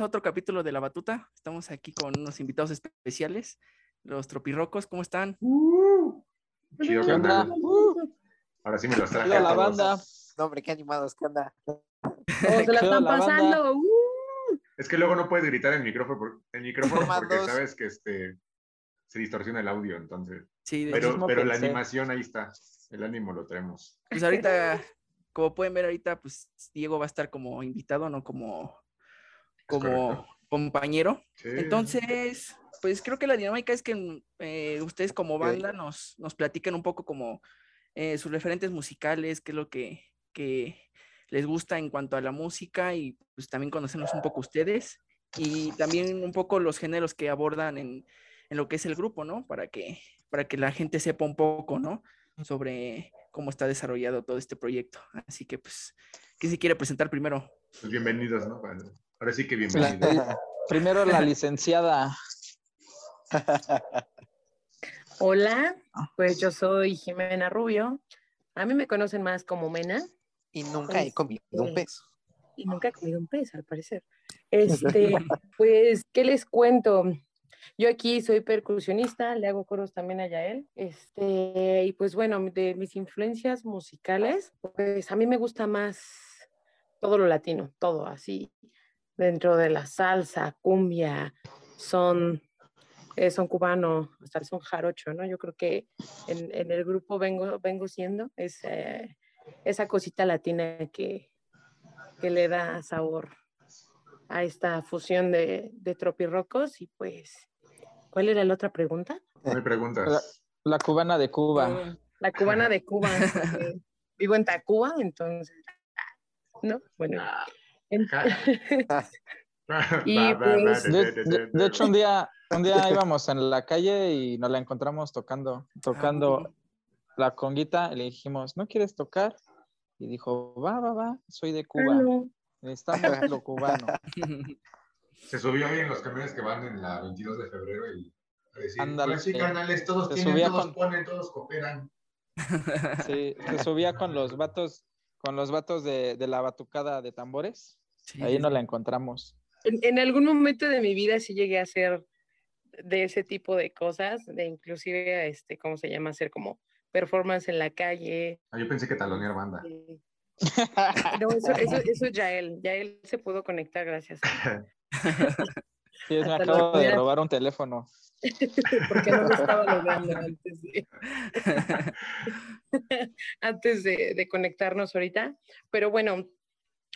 bienvenidos a otro capítulo de La Batuta. Estamos aquí con unos invitados especiales, los tropirrocos. ¿Cómo están? Uh, Chido, ¿Qué onda? Uh, Ahora sí me los traje. A la banda. No, hombre, qué animados, ¿qué onda? ¿Cómo se la están la pasando? ¡Uh! Es que luego no puedes gritar en micrófono, por- en micrófono porque sabes que este, se distorsiona el audio, entonces. Sí, de Pero, pero la animación ahí está. El ánimo lo traemos. Pues ahorita, como pueden ver ahorita, pues Diego va a estar como invitado, no como, como correcto. compañero. Sí. Entonces, pues creo que la dinámica es que eh, ustedes como banda nos, nos platiquen un poco como eh, sus referentes musicales, qué es lo que, que les gusta en cuanto a la música y pues también conocernos un poco ustedes y también un poco los géneros que abordan en, en lo que es el grupo, ¿no? Para que, para que la gente sepa un poco, ¿no? Sobre cómo está desarrollado todo este proyecto. Así que, pues, ¿quién se quiere presentar primero? Pues bienvenidos, ¿no? Ahora sí que La- el- primero la licenciada. Hola, pues yo soy Jimena Rubio. A mí me conocen más como Mena Y nunca he comido un pez. y nunca he comido un pez, al parecer. Este, pues, ¿qué les cuento? Yo aquí soy percusionista, le hago coros también a Yael. Este, y pues bueno, de mis influencias musicales, pues a mí me gusta más todo lo latino, todo así, dentro de la salsa, cumbia, son, eh, son cubano, hasta el son jarocho, ¿no? Yo creo que en, en el grupo vengo, vengo siendo ese- esa cosita latina que, que le da sabor a esta fusión de, de tropirrocos y pues, ¿cuál era la otra pregunta? No hay preguntas. La cubana de Cuba. La cubana de Cuba. porque vivo en Tacuba, entonces, ¿no? Bueno. en- Y pues- de- hecho, un día, un día íbamos en la calle y nos la encontramos tocando, tocando la conguita. Y le dijimos, ¿no quieres tocar? Y dijo, va, va, va, soy de Cuba. Necesitamos lo cubano. Se subió ahí en los camiones que van en la 22 de febrero y decir, Ándale, "Pues sí, sí. carnales, todos Se tienen, subía todos con- ponen, todos cooperan. Sí, se subía con los vatos, con los vatos de, de la batucada de tambores. Sí, Ahí sí, sí. la encontramos. En, en algún momento de mi vida sí llegué a hacer de ese tipo de cosas, de inclusive, este, ¿cómo se llama? Hacer como performance en la calle. Ah, yo pensé que talonear banda. eh, No, eso, eso, eso es Yael. Yael se pudo conectar gracias. Sí, me acabo de robar un teléfono. porque no lo estaba logrando antes de, antes de, de conectarnos ahorita. Pero bueno,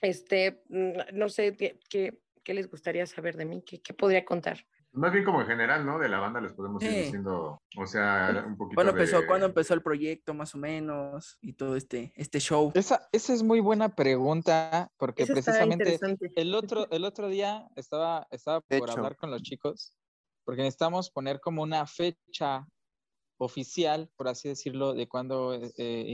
este, mm, no sé qué, qué- les gustaría saber de mí, qué, qué podría contar. Más bien como en general, ¿no? De la banda les podemos ir diciendo, o sea, un poquito ¿Cuándo de... empezó, ¿Cuándo empezó el proyecto, más o menos? Y todo este, este show. Esa, esa es muy buena pregunta, porque Eso precisamente el otro, el otro día estaba, estaba De por hecho. hablar con los chicos, porque necesitamos poner como una fecha oficial, por así decirlo, de cuándo eh, eh,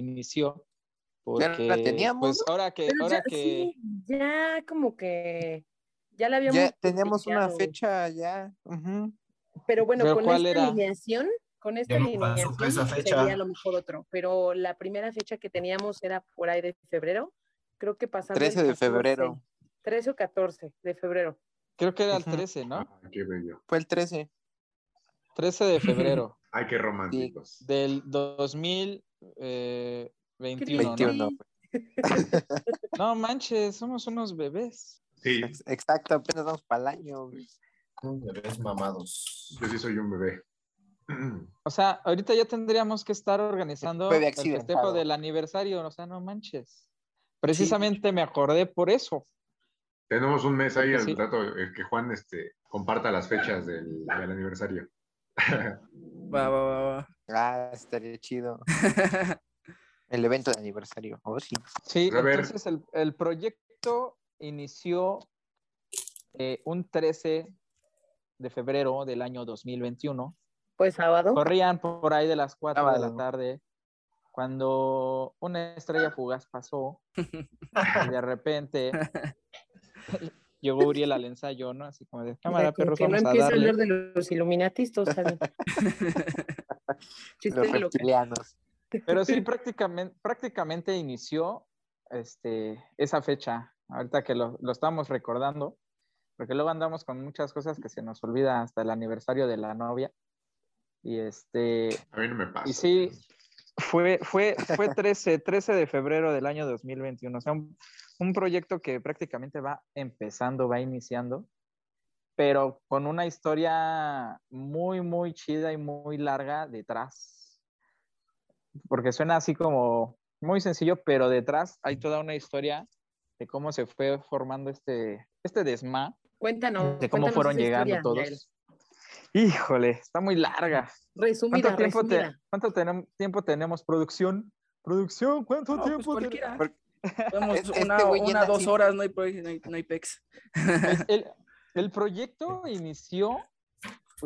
inició. Ya la Porque, teníamos, pues ahora que, Pero ahora ya, que, sí, ya como que ya la habíamos Ya teníamos una fecha ya. ujú. Pero bueno, ¿Pero con esta era? alineación, con esta nunca alineación esa fecha. sería a lo mejor otro, pero la primera fecha que teníamos era por ahí de febrero, creo que pasando el 13 de 14, febrero. 13 o 14 de febrero. creo que era el Ujú. 13, ¿no? Ah, qué bello. Fue el 13. 13 de febrero Ay, qué románticos. del 2021, ¿no? 21. No manches, somos unos bebés. Sí, Ex- Exacto, apenas vamos para el año. Bebés mamados. yo sí soy un bebé. O sea, ahorita ya tendríamos que estar organizando el festejo del aniversario, o sea, no manches. Precisamente me acordé por eso. Tenemos un mes ahí al sí. rato eh, que Juan este, comparta las fechas del, del aniversario. Va, va, va, va. Ah, estaría chido. El evento de aniversario. Oh, sí. Sí, A entonces el, el proyecto inició eh, un 13 de febrero del año 2021. Pues sábado. Corrían por ahí de las 4 de la Sábado. tarde cuando una estrella fugaz pasó y de repente llegó Uriel al ensayo, ¿no? Así como de cámara, perros, que no vamos a empieza a darle. hablar de los saben. Chiste Los reptilianos. Pero sí, prácticamente, prácticamente inició este, esa fecha, ahorita que lo, lo estamos recordando, porque luego andamos con muchas cosas que se nos olvida hasta el aniversario de la novia. Y este, A mí no me pasa. y sí, fue, fue, fue 13, 13 de febrero del año 2021. O sea, un, un proyecto que prácticamente va empezando, va iniciando, pero con una historia muy, muy chida y muy larga detrás. Porque suena así como muy sencillo, pero detrás hay toda una historia de cómo se fue formando este, este desma, Cuéntanos. de cómo cuéntanos fueron llegando historia, todos. Híjole, está muy larga. Resumida, ¿Cuánto tiempo, te- cuánto tenem- tiempo tenemos? ¿Producción? ¿Producción? ¿Cuánto No, pues tiempo tenemos? Podemos Este una, dos así. horas, no hay, no hay, no hay pex. El, el proyecto inició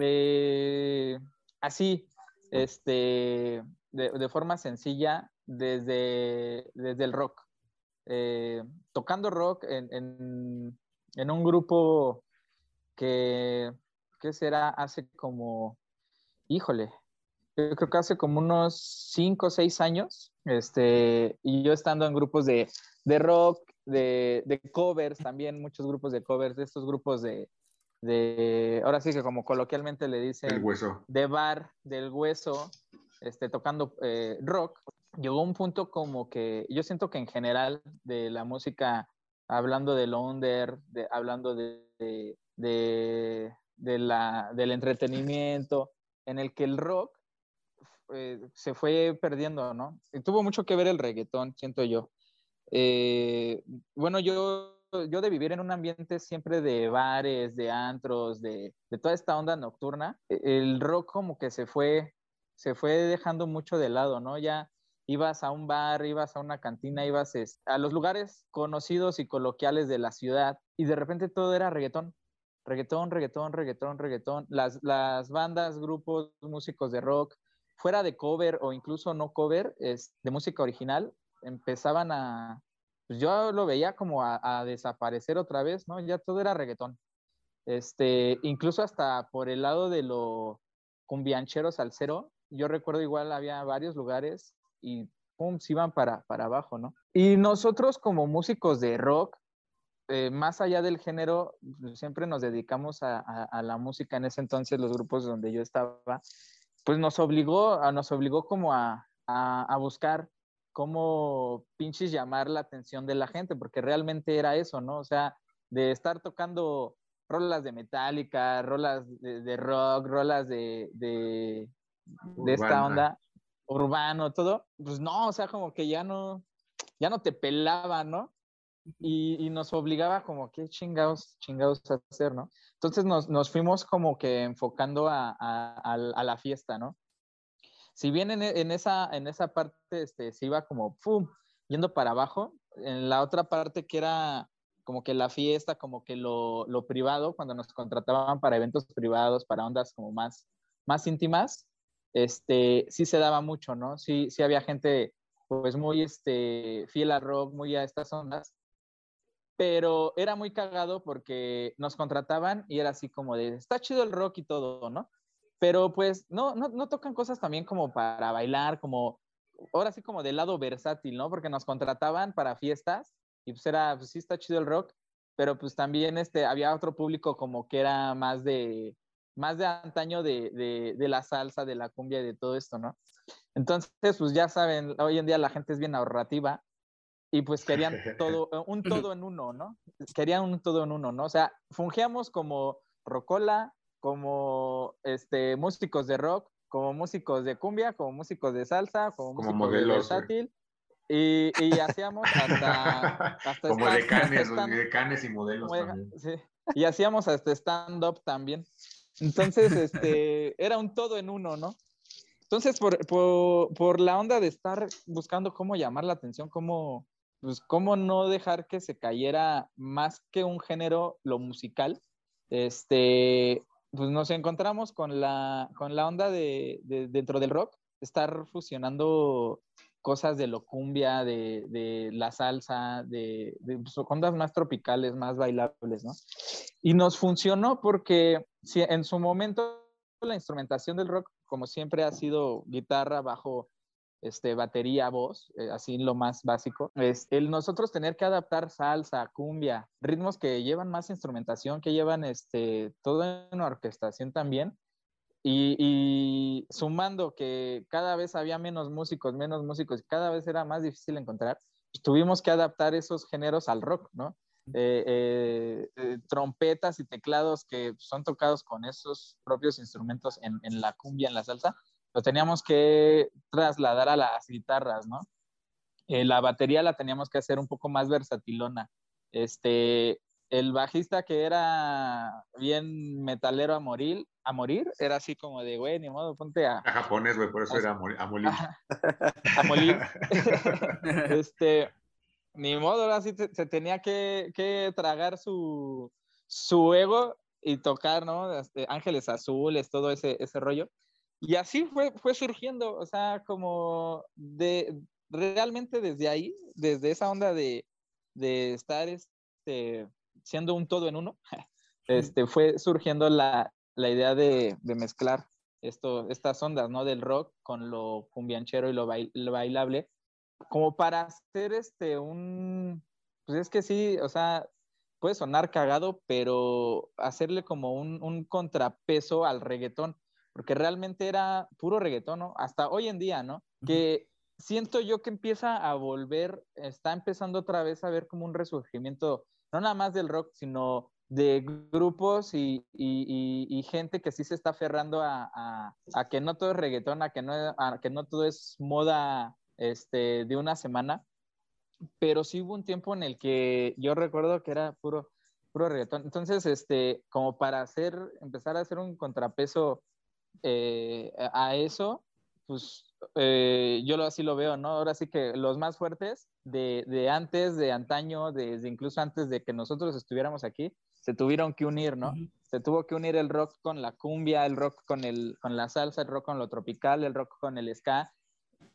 eh, así, este, de, de forma sencilla, desde, desde el rock. Eh, tocando rock en, en- en un grupo que, ¿qué será? Hace como, híjole, yo creo que hace como unos cinco o seis años, este, y yo estando en grupos de, de rock, de, de covers también, muchos grupos de covers, de estos grupos de, de, ahora sí que como coloquialmente le dicen, El hueso. de bar del hueso, este, tocando eh, rock, llegó un punto como que yo siento que en general de la música, hablando del under, de, hablando de, de, la, del entretenimiento, en el que el rock eh, se fue perdiendo, ¿no? Y tuvo mucho que ver el reggaetón, siento yo. Eh, bueno, yo, yo de vivir en un ambiente siempre de bares, de antros, de, de toda esta onda nocturna, e- el rock como que se fue, se fue dejando mucho de lado, ¿no? Ya ibas a un bar, ibas a una cantina, ibas a los lugares conocidos y coloquiales de la ciudad y de repente todo era reggaetón. Reggaetón, reggaetón, reggaetón, reggaetón. Las, las bandas, grupos, músicos de rock, fuera de cover o incluso no cover, es, de música original, empezaban a, pues yo lo veía como a, a desaparecer otra vez, ¿no? Ya todo era reggaetón. Este, incluso hasta por el lado de lo cumbianchero salsero, yo recuerdo igual había varios lugares y pum, se iban para, para abajo, ¿no? Y nosotros como músicos de rock, eh, más allá del género, siempre nos dedicamos a, a- la música. En ese entonces, los grupos donde yo estaba, pues nos obligó, a, nos obligó como a, a, buscar cómo pinches llamar la atención de la gente, porque realmente era eso, ¿no? O sea, de estar tocando rolas de Metallica, rolas de, rock, rolas de, de esta Urbana. onda urbano, todo, pues no, o sea, como que ya no, ya no te pelaba, ¿no? Y, y nos obligaba como, ¿qué chingados, chingados a hacer, no? Entonces nos, nos fuimos como que enfocando a, a- a- a la fiesta, ¿no? Si bien en, en esa, en esa parte este, se iba como, ¡pum!, yendo para abajo, en la otra parte que era como que la fiesta, como que lo, lo privado, cuando nos contrataban para eventos privados, para ondas como más, más íntimas, este, sí se daba mucho, ¿no? Sí, sí había gente pues muy este, fiel al rock, muy a estas ondas, pero era muy cagado porque nos contrataban y era así como de, está chido el rock y todo, ¿no? Pero pues no, no, no tocan cosas también como para bailar, como, ahora sí como del lado versátil, ¿no? Porque nos contrataban para fiestas y pues era, pues sí está chido el rock, pero pues también este, había otro público como que era más de, más de antaño de, de, de la salsa, de la cumbia y de todo esto, ¿no? Entonces, pues ya saben, hoy en día la gente es bien ahorrativa y pues querían todo, un todo en uno, ¿no? Querían un todo en uno, ¿no? O sea, fungíamos como rocola, como este, músicos de rock, como músicos de cumbia, como músicos de salsa, como, Como músicos modelos, de versátil. Y, y hacíamos hasta, hasta Como stand- decanes, stand- güey, decanes y modelos como de- también. sí. Y hacíamos hasta stand-up también. Entonces, este, era un todo en uno, ¿no? Entonces, por, por, la onda de estar buscando cómo llamar la atención, cómo, pues, cómo no dejar que se cayera más que un género, lo musical, este, pues nos encontramos con la, con la onda de, de- dentro del rock, estar fusionando cosas de lo cumbia, de, de la salsa, de, de pues, ondas más tropicales, más bailables, ¿no? Y nos funcionó porque si en su momento la instrumentación del rock, como siempre, ha sido guitarra, bajo, este, batería, voz, eh, así lo más básico, es el nosotros tener que adaptar salsa, cumbia, ritmos que llevan más instrumentación, que llevan este, toda una orquestación también, y, y, sumando que cada vez había menos músicos, menos músicos, cada vez era más difícil encontrar, pues tuvimos que adaptar esos géneros al rock, ¿no? Eh, eh, eh, trompetas y teclados que son tocados con esos propios instrumentos en, en, la cumbia, en la salsa, lo teníamos que trasladar a las guitarras, ¿no? la batería la teníamos que hacer un poco más versatilona. Este, el bajista que era bien metalero a morir, a morir, era así como de, güey, ni modo, ponte a... A japonés, güey, por eso era a morir. A morir. este, ni modo, ahora sí se, tenía que, que, tragar su, su ego y tocar, ¿no? Este, Ángeles Azules, todo ese, ese rollo. Y así fue, fue surgiendo, o sea, como de realmente desde ahí, desde esa onda de, de estar este, siendo un todo en uno, este, fue surgiendo la, la idea de, de, mezclar esto, estas ondas, ¿no? Del rock con lo cumbianchero y lo, bail, lo bailable, como para hacer este un, pues es que sí, o sea, puede sonar cagado, pero hacerle como un, un contrapeso al reggaetón, porque realmente era puro reggaetón, ¿no? Hasta hoy en día, ¿no? Que siento yo que empieza a volver, está empezando otra vez a ver como un resurgimiento, no nada más del rock, sino de grupos y, y, y, gente que sí se está aferrando a, a, a, que no todo es reggaetón, a que no, a que no todo es moda este, de una semana, pero sí hubo un tiempo en el que yo recuerdo que era puro, puro reggaetón. Entonces, este, como para hacer, empezar a hacer un contrapeso eh, a eso, pues eh, yo lo, así lo veo, ¿no? Ahora sí que los más fuertes de, de antes, de antaño, desde incluso antes de que nosotros estuviéramos aquí, se tuvieron que unir, ¿no? Se tuvo que unir el rock con la cumbia, el rock con, el, con la salsa, el rock con lo tropical, el rock con el ska,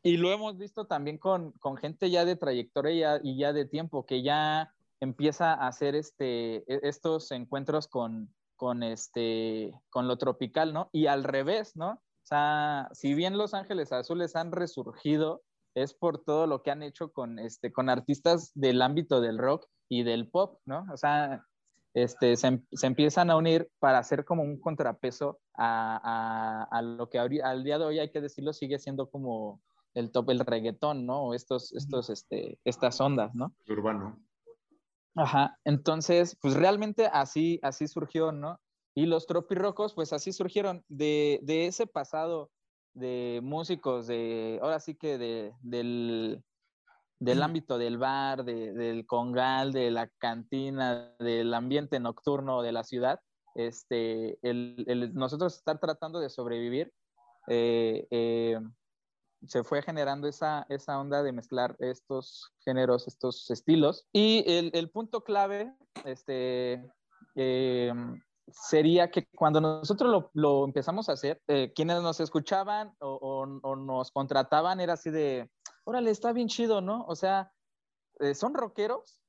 y lo hemos visto también con, con gente ya de trayectoria y ya de tiempo, que ya empieza a hacer este, e, estos encuentros con, con, este, con lo tropical, ¿no? Y al revés, ¿no? O sea, si bien Los Ángeles Azules han resurgido, es por todo lo que han hecho con, este, con artistas del ámbito del rock y del pop, ¿no? O sea, este, se, se empiezan a unir para hacer como un contrapeso a, a, a lo que al día de hoy, hay que decirlo, sigue siendo como el top, el reggaetón, ¿no? Estos, estos, este, estas ondas, ¿no? Urbano. Ajá, entonces, pues realmente así, así surgió, ¿no? Y los tropirrocos, pues así surgieron de, de ese pasado de músicos, de, ahora sí que de, del, del ámbito del bar, de, del congal, de la cantina, del ambiente nocturno de la ciudad, este, el, el nosotros estar tratando de sobrevivir, eh, eh, se fue generando esa, esa onda de mezclar estos géneros, estos estilos. Y el, el punto clave este, eh, sería que cuando nosotros lo, lo empezamos a hacer, eh, quienes nos escuchaban o, o, nos contrataban era así de, órale, está bien chido, ¿no? O sea, eh, son rockeros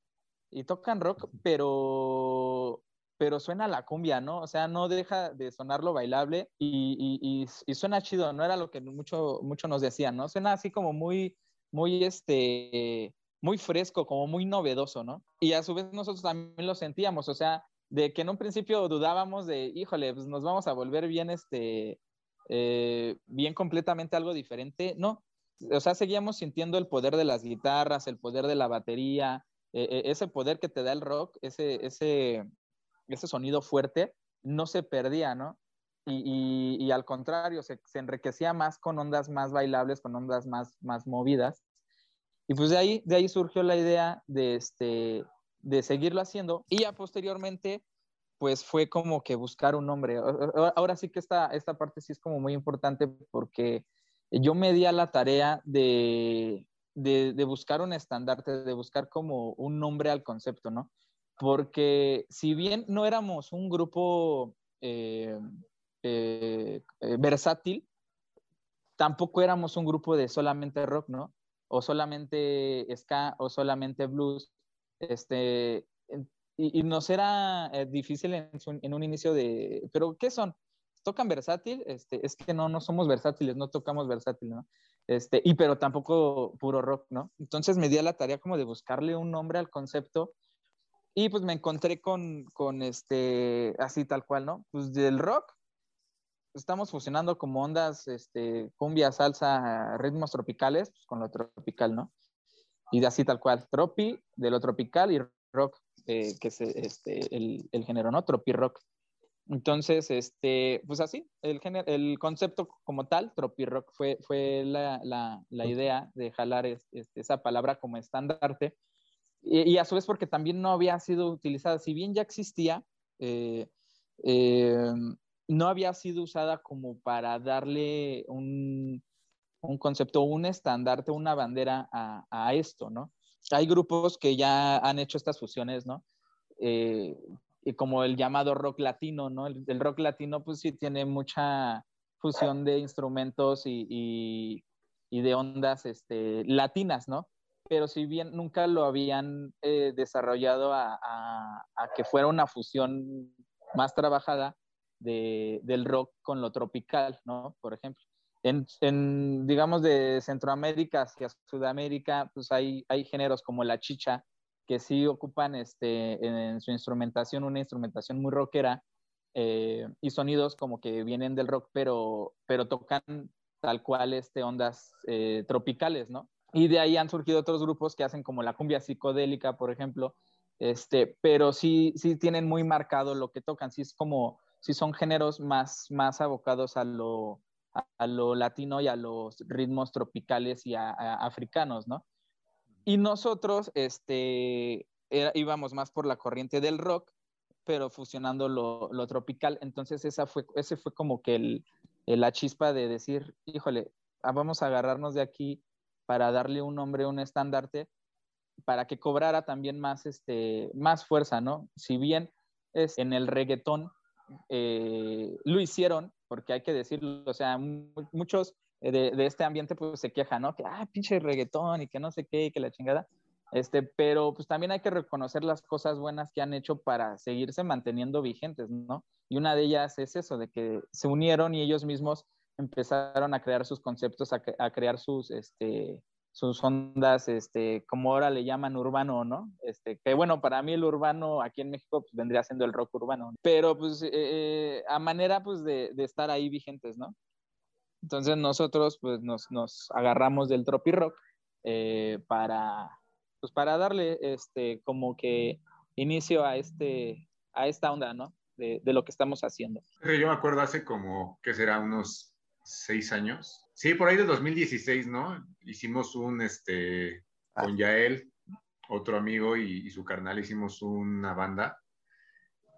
y tocan rock, pero pero suena la cumbia, ¿no? O sea, no deja de sonar lo bailable y, y, y, suena chido, no era lo que mucho, mucho nos decían, ¿no? Suena así como muy, muy, este, muy fresco, como muy novedoso, ¿no? Y a su vez nosotros también lo sentíamos, o sea, de que en un principio dudábamos de, híjole, pues nos vamos a volver bien, este, eh, bien completamente algo diferente, no. O sea, seguíamos sintiendo el poder de las guitarras, el poder de la batería, eh, ese poder que te da el rock, ese, ese, ese sonido fuerte no se perdía, ¿no? Y, al contrario, se, se, enriquecía más con ondas más bailables, con ondas más, más movidas. Y pues de ahí, de ahí surgió la idea de, este, de seguirlo haciendo y ya posteriormente pues fue como que buscar un nombre. Ahora sí que esta, esta parte sí es como muy importante porque yo me di a la tarea de, de, de buscar un estandarte, de buscar como un nombre al concepto, ¿no? Porque si bien no éramos un grupo eh, eh, eh, versátil, tampoco éramos un grupo de solamente rock, ¿no? O solamente ska o solamente blues. Este, y, y nos era difícil en, en, un inicio de, pero ¿qué son? ¿tocan versátil? Este, es que no, no somos versátiles, no tocamos versátil, ¿no? Este, y pero tampoco puro rock, ¿no? Entonces me di a la tarea como de buscarle un nombre al concepto y pues me encontré con, con este, así tal cual, ¿no? Pues del rock, estamos fusionando como ondas, este, cumbia, salsa, ritmos tropicales, pues con lo tropical, ¿no? Y de así tal cual, tropi, de lo tropical y rock, eh, que es este, el, el género, ¿no? Tropi rock. Entonces, este, pues así, el, el concepto como tal, tropi rock, fue, fue la, la, la idea de jalar este, esa palabra como estandarte y, a su vez porque también no había sido utilizada, si bien ya existía, eh, eh, no había sido usada como para darle un, un concepto, un estandarte, una bandera a, a, esto, ¿no? Hay grupos que ya han hecho estas fusiones, ¿no? Eh, como el llamado rock latino, ¿no? El, el, rock latino pues sí tiene mucha fusión de instrumentos y, y, y de ondas este, latinas, ¿no? Pero si bien nunca lo habían eh, desarrollado a, que fuera una fusión más trabajada de, del rock con lo tropical, ¿no? Por ejemplo. En, en, digamos, de Centroamérica hacia Sudamérica, pues hay, hay géneros como la chicha, que sí ocupan este, en su instrumentación una instrumentación muy rockera eh, y sonidos como que vienen del rock, pero, pero tocan tal cual este, ondas eh, tropicales, ¿no? Y de ahí han surgido otros grupos que hacen como la cumbia psicodélica, por ejemplo, este, pero sí, sí tienen muy marcado lo que tocan, sí es como, sí son géneros más, más abocados a lo, a, lo latino y a los ritmos tropicales y a, a africanos, ¿no? Y nosotros, este, íbamos más por la corriente del rock, pero fusionando lo, lo tropical, entonces esa fue, ese fue como que el, la chispa de decir, híjole, ah, vamos a agarrarnos de aquí para darle un nombre, un estandarte, para que cobrara también más, este, más fuerza, ¿no? Si bien es en el reggaetón eh, lo hicieron, porque hay que decirlo, o sea, muchos de, este ambiente pues se quejan, ¿no? Que, ah, pinche reggaetón y que no sé qué, que la chingada. Este, pero pues también hay que reconocer las cosas buenas que han hecho para seguirse manteniendo vigentes, ¿no? Y una de ellas es eso, de que se unieron y ellos mismos empezaron a crear sus conceptos, a, a crear sus, este, sus ondas, este, como ahora le llaman urbano, ¿no? Este, que bueno, para mí el urbano aquí en México pues, vendría siendo el rock urbano, pero pues eh, a manera pues de, de, estar ahí vigentes, ¿no? Entonces nosotros pues nos, nos agarramos del tropi rock eh, para, pues para darle este, como que inicio a, este, a esta onda, ¿no? De, de lo que estamos haciendo. Yo me acuerdo hace como, que será? Unos seis años. Sí, por ahí de 2016, ¿no? Hicimos un, este, ah. con Yael, otro amigo y, y, su carnal, hicimos una banda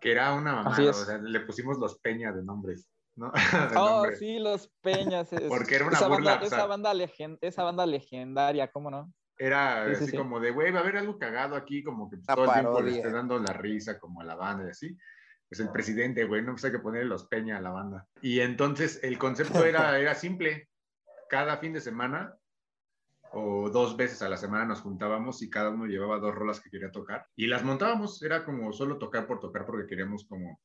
que era una mamada, o sea, le pusimos los Peña de nombres. ¿no? de oh, nombre. sí, los Peñas. Es, Porque era una esa burla. Banda, esa, banda legend, esa banda legendaria, ¿cómo no? Era sí, así sí, como de, güey, va a haber algo cagado aquí, como que pues, todo el tiempo le esté dando la risa como a la banda y así pues el presidente, güey, no pues hay que ponerle los peña a la banda. Y entonces el concepto era, era simple. Cada fin de semana o dos veces a la semana nos juntábamos y cada uno llevaba dos rolas que quería tocar y las montábamos. Era como solo tocar por tocar porque queríamos como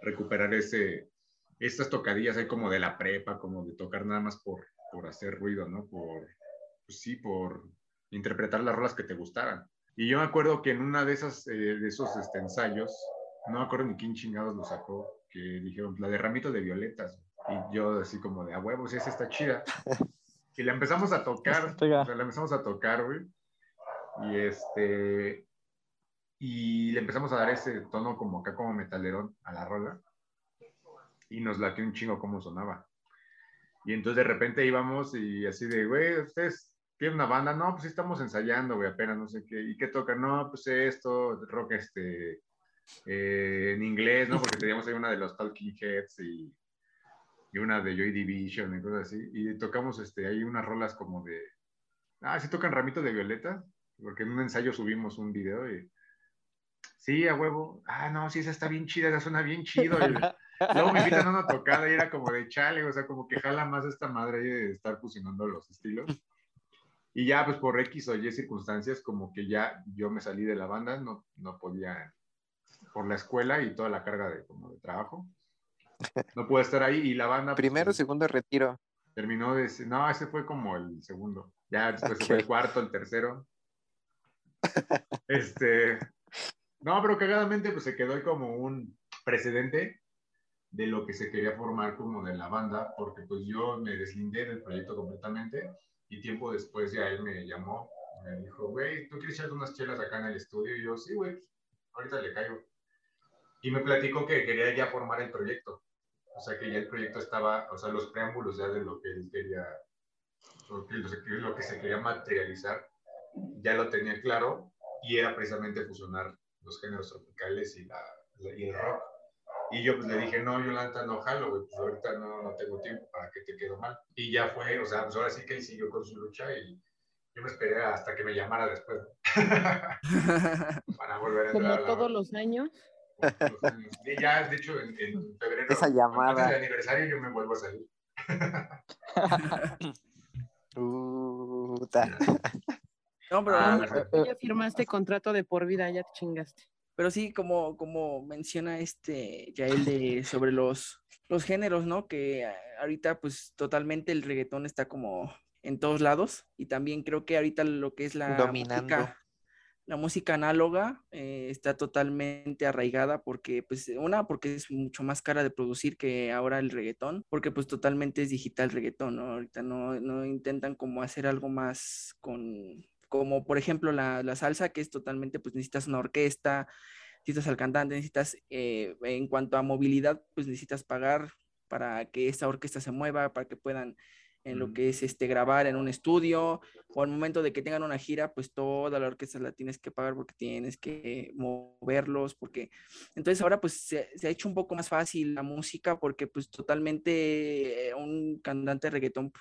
recuperar ese, estas tocadillas ahí como de la prepa, como de tocar nada más por, por hacer ruido, ¿no? Por, pues sí, por interpretar las rolas que te gustaran. Y yo me acuerdo que en una de esas, eh, de esos este, ensayos, no me acuerdo ni quién chingados lo sacó, que dijeron, la de ramito de violetas. Y yo así como de, a huevos, esa está chida. Y la empezamos a tocar, o sea, la empezamos a tocar, güey. Y este, y le empezamos a dar ese tono como acá, como metalerón a la rola. Y nos latió un chingo cómo sonaba. Y entonces de repente íbamos y así de, güey, ustedes tienen una banda, no, pues estamos ensayando, güey, apenas no sé qué. ¿Y qué tocan? No, pues esto, rock, este, eh, en inglés, ¿no? Porque teníamos ahí una de los Talking Heads y, y, una de Joy Division y cosas así. Y tocamos este, ahí unas rolas como de. Ah, sí tocan Ramito de Violeta, porque en un ensayo subimos un video y. Sí, a huevo. Ah, no, sí, esa está bien chida, esa suena bien chido. Y luego me invitan a una tocada y era como de chale, o sea, como que jala más esta madre ahí de estar fusionando los estilos. Y ya, pues por X o Y circunstancias, como que ya yo me salí de la banda, no, no podía por la escuela y toda la carga de, como de trabajo. no pude estar ahí y la banda... Pues, Primero, o segundo retiro. Terminó de... No, ese fue como el segundo. Ya después fue el cuarto, el tercero. Este... No, pero cagadamente pues se quedó como un precedente de lo que se quería formar como de la banda, porque pues yo me deslindé del proyecto completamente y tiempo después ya él me llamó, me dijo, güey, ¿tú quieres echar unas chelas acá en el estudio? Y yo, sí, güey, ahorita le caigo. Y me platicó que quería ya formar el proyecto. O sea, que ya el proyecto estaba, o sea, los preámbulos ya de lo que él quería, lo que, se quería materializar, ya lo tenía claro y era precisamente fusionar los géneros tropicales y, la, y el rock. Y yo pues le dije, no, Yolanda, no jalo, güey, pues ahorita no, no, tengo tiempo para que te quede mal. Y ya fue, o sea, pues ahora sí que él siguió con su lucha y yo me esperé hasta que me llamara después. para volver a entrar. Como todos los años. Y ya, de hecho, en, febrero, Esa llamada. del aniversario, yo me vuelvo a salir. Puta. No, pero ah, ya firmaste contrato de por vida, ya te chingaste. Pero sí, como, como menciona este Yael de, sobre los, los géneros, ¿no? Que ahorita pues totalmente el reggaetón está como en todos lados y también creo que ahorita lo que es la música, la música análoga eh, está totalmente arraigada porque pues una porque es mucho más cara de producir que ahora el reggaetón porque pues totalmente es digital reggaetón ¿no? ahorita no, no intentan como hacer algo más con como por ejemplo la, la, salsa, que es totalmente, pues necesitas una orquesta, necesitas al cantante, necesitas, eh, en cuanto a movilidad, pues necesitas pagar para que esa orquesta se mueva, para que puedan en lo que es este grabar en un estudio o al momento de que tengan una gira, pues toda la orquesta la tienes que pagar porque tienes que moverlos, porque entonces ahora pues se, se ha hecho un poco más fácil la música porque pues totalmente eh, un cantante de reggaetón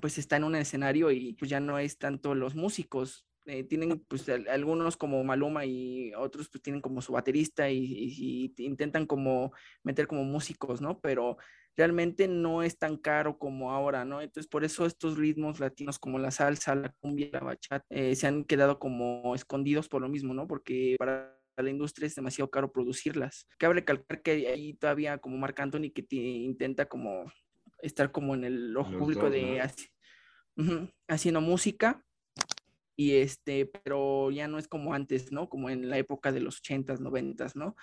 pues está en un escenario y pues ya no es tanto los músicos. Eh, tienen pues algunos como Maluma y otros pues tienen como su baterista y, intentan como meter como músicos, ¿no? Pero realmente no es tan caro como ahora, ¿no? Entonces por eso estos ritmos latinos como la salsa, la cumbia, la bachata, eh, se han quedado como escondidos por lo mismo, ¿no? Porque para la industria es demasiado caro producirlas. Cabe recalcar que ahí todavía como Marc Anthony que intenta como estar como en el ojo público de haciendo música y este, pero ya no es como antes, ¿no? Como en la época de los 80s, 90s, ¿no?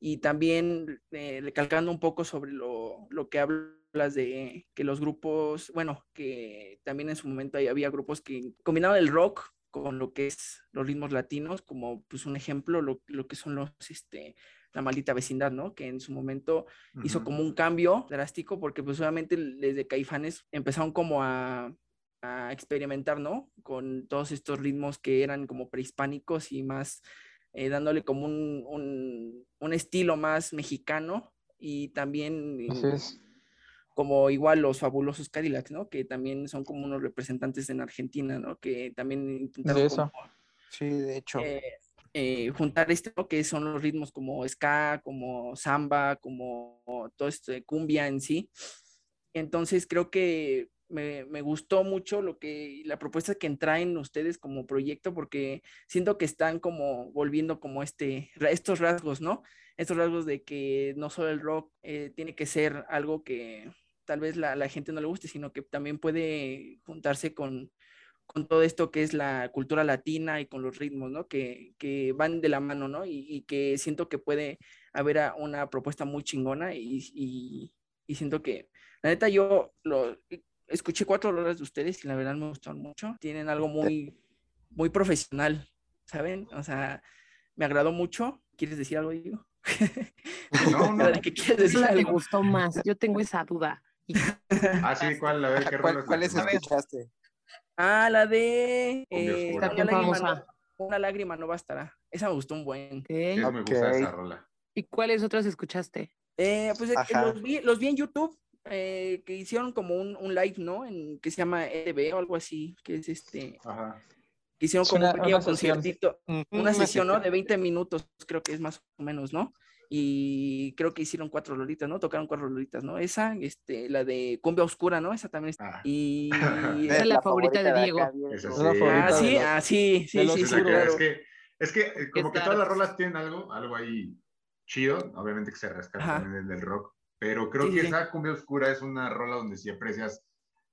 Y también eh, recalcando un poco sobre lo, lo, que hablas de que los grupos, bueno, que también en su momento había grupos que combinaban el rock con lo que es los ritmos latinos, como pues un ejemplo, lo, lo que son los, este, la maldita vecindad, ¿no? Que en su momento hizo como un cambio drástico porque pues obviamente desde Caifanes empezaron como a, a, experimentar, ¿no? Con todos estos ritmos que eran como prehispánicos y más eh, dándole como un, un, un, estilo más mexicano y también... como igual los fabulosos Cadillacs, ¿no? Que también son como unos representantes en Argentina, ¿no? Que también intentaron... De eso. sí, de hecho. Eh, eh, juntar esto que son los ritmos como ska, como samba, como todo esto de cumbia en sí. Entonces creo que me, gustó mucho lo que la propuesta que traen ustedes como proyecto porque siento que están como volviendo como este estos rasgos, ¿no? Estos rasgos de que no solo el rock eh, tiene que ser algo que tal vez la, la, gente no le guste, sino que también puede juntarse con, con todo esto que es la cultura latina y con los ritmos, ¿no? Que, que van de la mano, ¿no? Y, y, que siento que puede haber una propuesta muy chingona y, y, y, siento que, la neta, yo lo escuché cuatro horas de ustedes y la verdad me gustaron mucho. Tienen algo muy, muy profesional, ¿saben? O sea, me agradó mucho. ¿Quieres decir algo, Diego? No, no. ¿Qué quieres decir? La gustó más. Yo tengo esa duda. ah, sí, ¿cuál? A ver, ¿qué ¿Cuál, ¿cuál es escuchaste? Ah, la de eh, una, lágrima no, una, lágrima no, bastará. Esa me gustó un buen. Okay. me gusta esa rola. ¿Y cuáles otras escuchaste? Eh, pues eh, los vi, los vi en YouTube, eh, que hicieron como un, un, live, ¿no? En, que se llama EDB o algo así, que es este. Ajá. Que hicieron como una, un pequeño conciertito, una sesión, ¿no? De 20 minutos, creo que es más o menos, ¿no? y creo que hicieron cuatro lolitas, ¿no? Tocaron cuatro lolitas, ¿no? Esa, este, la de Cumbia Oscura, ¿no? Esa también está. Ah. Y esa es la, favorita, de Diego. Ah, sí, ah, sí, sí, sí, Es que, es que como que todas las rolas tienen algo, algo ahí chido, obviamente que se rescata también del rock, Pero creo que esa cumbia oscura es una rola donde sí aprecias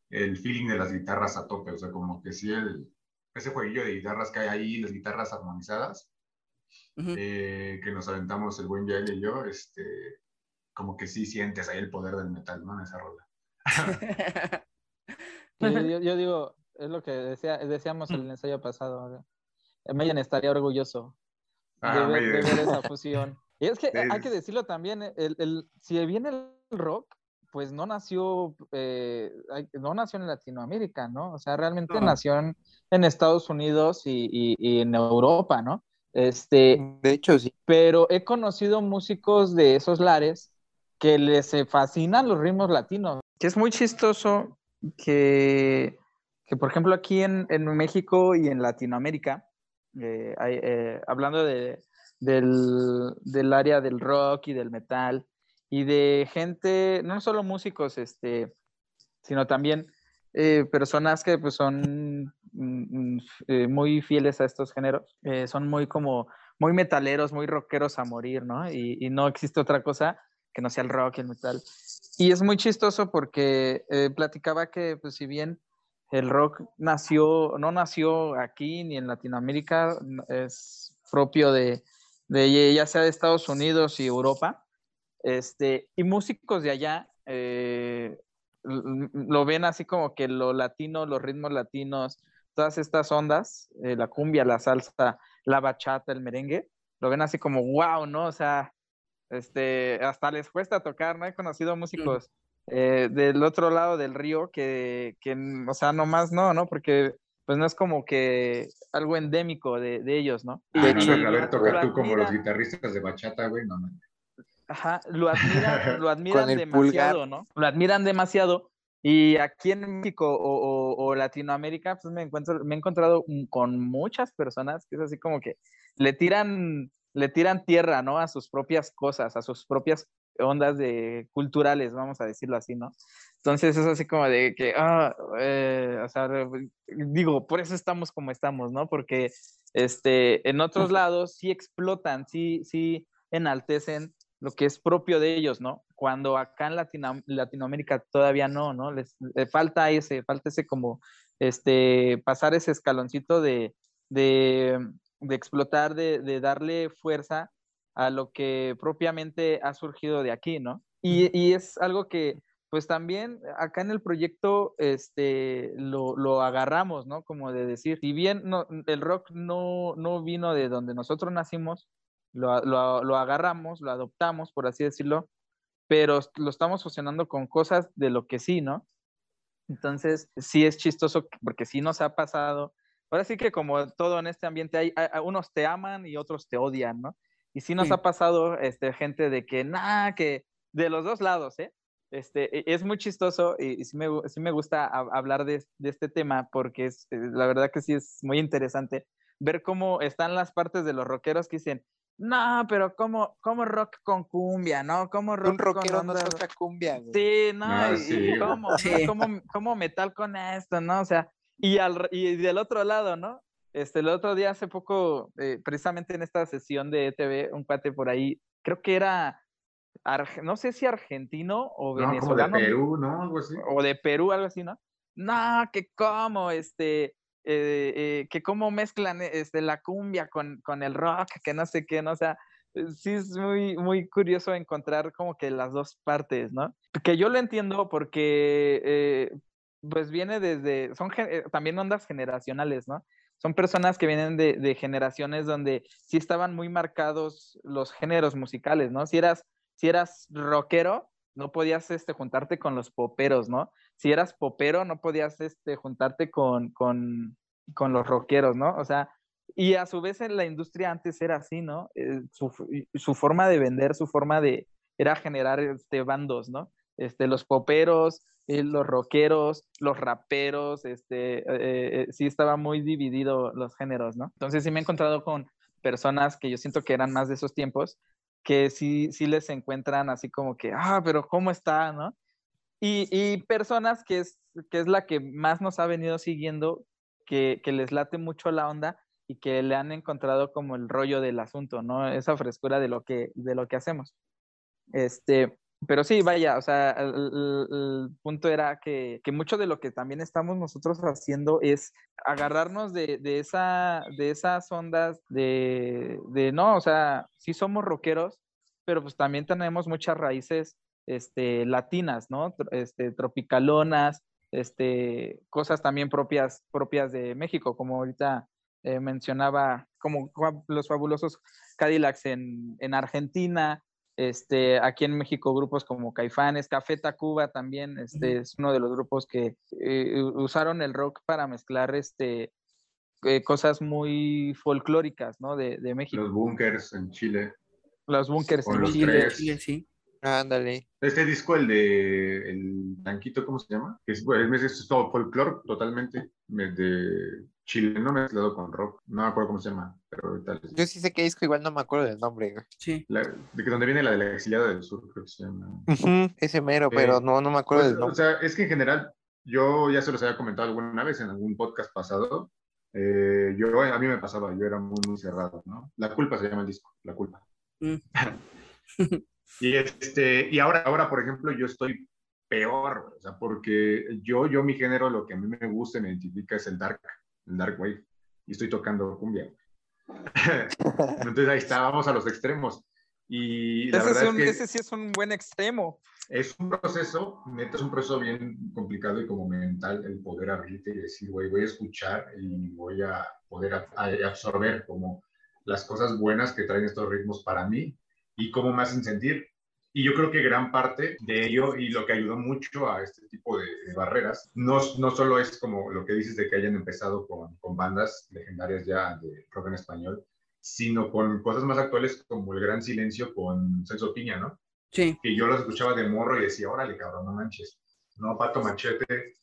el feeling de las guitarras a tope, o sea, como que sí el, ese jueguillo de guitarras que hay ahí, las guitarras armonizadas, eh, que nos aventamos el buen Yael y yo, este, como que sí sientes ahí el poder del metal, ¿no? En esa rola. yo, digo, es lo que decía, decíamos en el ensayo pasado. Mayan estaría orgulloso de, ah, ver, esa fusión. Y es que hay que decirlo también, el, el, si viene el rock, pues no nació, eh, no nació en Latinoamérica, ¿no? O sea, realmente nació en, Estados Unidos y, en Europa, ¿no? Este, de hecho, sí. Pero he conocido músicos de esos lares que les fascinan los ritmos latinos. Que es muy chistoso que, que por ejemplo, aquí en, en, México y en Latinoamérica, eh, eh, hablando de, del, del área del rock y del metal, y de gente, no solo músicos, este, sino también eh, personas que pues, son mm, mm, eh, muy fieles a estos géneros, eh, son muy como, muy metaleros, muy rockeros a morir, ¿no? Y, no existe otra cosa que no sea el rock y el metal. Y es muy chistoso porque platicaba que, pues, si bien el rock nació, no nació aquí ni en Latinoamérica, es propio de, de ya sea de Estados Unidos y Europa, este, y músicos de allá eh, lo ven así como que lo latino, los ritmos latinos, todas estas ondas, eh, la cumbia, la salsa, la bachata, el merengue, lo ven así como wow, ¿no? O sea, este, hasta les cuesta tocar, ¿no? He conocido músicos eh, del otro lado del río que, que, o sea, nomás no, ¿no? Porque pues no es como que algo endémico de, de ellos, ¿no? de hecho, a ver, tocar tú como los guitarristas de bachata, güey, no, no. Ajá, lo admiran, lo admiran demasiado, ¿no? Lo admiran demasiado. Y aquí en México o, Latinoamérica, pues me encuentro, me he encontrado con muchas personas que es así como que le tiran, le tiran tierra, ¿no? A sus propias cosas, a sus propias ondas de culturales, vamos a decirlo así, ¿no? Entonces es así como de que, ah, eh, o sea, digo, por eso estamos como estamos, ¿no? Porque este, en otros lados sí explotan, sí, sí enaltecen lo que es propio de ellos, ¿no? Cuando acá en Latinoamérica todavía no, ¿no? Les, falta ese, falta ese como, este, pasar ese escaloncito de, de, explotar, de, darle fuerza a lo que propiamente ha surgido de aquí, ¿no? Y, es algo que, pues también acá en el proyecto, este, lo, lo agarramos, ¿no? Como de decir, si bien no, el rock no, no vino de donde nosotros nacimos, lo, agarramos, lo adoptamos, por así decirlo, pero lo estamos fusionando con cosas de lo que sí, ¿no? Entonces, sí es chistoso porque sí nos ha pasado. Ahora sí que como todo en este ambiente, hay, unos te aman y otros te odian, ¿no? Y sí nos ha pasado este, gente de que, nada, que de los dos lados, ¿eh? Este, e, es muy chistoso y, sí, me, sí, me, gusta hablar de, de, este tema porque es, eh, la verdad que sí es muy interesante ver cómo están las partes de los rockeros que dicen, no, pero como, como rock con cumbia, ¿no? Como rock Un rockero con no toca cumbia, Sí, no, ah, y, como, metal con esto, ¿no? O sea, y, al, y del otro lado, ¿no? Este, el otro día, hace poco, eh, precisamente en esta sesión de ETV, un cuate por ahí, creo que era, no sé si argentino o venezolano. No, de Perú, ¿no? Algo así. O de Perú, algo así, ¿no? No, que como, este, eh, eh, que cómo mezclan este, la cumbia con, con, el rock, que no sé qué, ¿no? O sea, sí es muy, muy curioso encontrar como que las dos partes, ¿no? Que yo lo entiendo porque, pues viene desde, son también ondas generacionales, ¿no? Son personas que vienen de, generaciones donde sí estaban muy marcados los géneros musicales, ¿no? Si eras, si eras rockero, no podías este, juntarte con los poperos, ¿no? Si eras popero, no podías este, juntarte con, con, con los rockeros, ¿no? O sea, y a su vez en la industria antes era así, ¿no? Eh, su, su, forma de vender, su forma de, era generar este, bandos, ¿no? Este, los poperos, eh, los rockeros, los raperos, este, eh, sí estaba muy dividido los géneros, ¿no? Entonces sí me he encontrado con personas que yo siento que eran más de esos tiempos, que sí, sí les encuentran así como que, ah, pero ¿cómo está? ¿no? Y, y personas que es, que es la que más nos ha venido siguiendo, que, que, les late mucho la onda y que le han encontrado como el rollo del asunto, ¿no? Esa frescura de lo que, de lo que hacemos. Este, pero sí, vaya, o sea, el, punto era que, que, mucho de lo que también estamos nosotros haciendo es agarrarnos de, de, esa, de esas ondas de, de, no, o sea, sí somos rockeros, pero pues también tenemos muchas raíces este, latinas, ¿no? Este, tropicalonas, este, cosas también propias, propias de México, como ahorita eh, mencionaba, como los fabulosos Cadillacs en, en Argentina, este, aquí en México grupos como Caifanes, Café Tacuba también, este, es uno de los grupos que eh, usaron el rock para mezclar este, eh, cosas muy folclóricas, ¿no? De, de, México. Los bunkers en Chile. Los bunkers en Chile. Chile. sí. Ándale. Este disco, el de el Blanquito, ¿cómo se llama? Es, es, es todo folclore totalmente, de chileno mezclado con rock. No me acuerdo cómo se llama, pero ahorita Yo sí sé qué disco, igual no me acuerdo del nombre. Sí. de que donde viene la de la exiliada del sur, creo que se llama. ese mero, pero no, no me acuerdo pues, del nombre. O sea, es que en general, yo ya se los había comentado alguna vez en algún podcast pasado. Eh, yo, a mí me pasaba, yo era muy, muy cerrado, ¿no? La culpa se llama el disco, La culpa. Mm. y, este, y ahora, ahora, por ejemplo, yo estoy peor, o sea, porque yo, yo, mi género, lo que a mí me gusta y me identifica es el dark el Dark Wave, y estoy tocando cumbia. Entonces ahí está, vamos a los extremos. Y la ese, verdad es un, es que ese sí es un buen extremo. Es un proceso, neta, es un proceso bien complicado y como mental el poder abrirte y decir, güey, voy a escuchar y voy a poder absorber como las cosas buenas que traen estos ritmos para mí y cómo hacen sentir. Y yo creo que gran parte de ello y lo que ayudó mucho a este tipo de, barreras, no, no solo es como lo que dices de que hayan empezado con, con bandas legendarias ya de rock en español, sino con cosas más actuales como El Gran Silencio con Celso Piña, ¿no? Sí. Que yo los escuchaba de morro y decía, órale, cabrón, no manches. No, Pato Machete,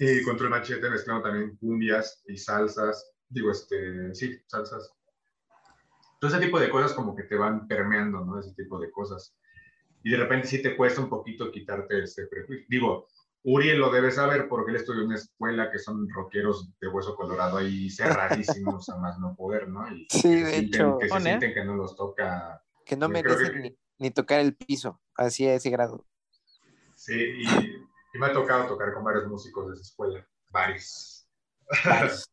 y Control Machete mezclando también cumbias y salsas, digo, este, sí, salsas. Todo ese tipo de cosas como que te van permeando, ¿no? Ese tipo de cosas y de repente sí te cuesta un poquito quitarte ese prejuicio. Digo, Uriel lo debe saber porque él estudió en una escuela que son rockeros de hueso colorado ahí cerradísimos a más no poder, ¿no? Y sí, de hecho. Que se sienten que no los toca. Que no merecen ni, tocar el piso, así a ese grado. Sí, y, me ha tocado tocar con varios músicos de esa escuela, varios.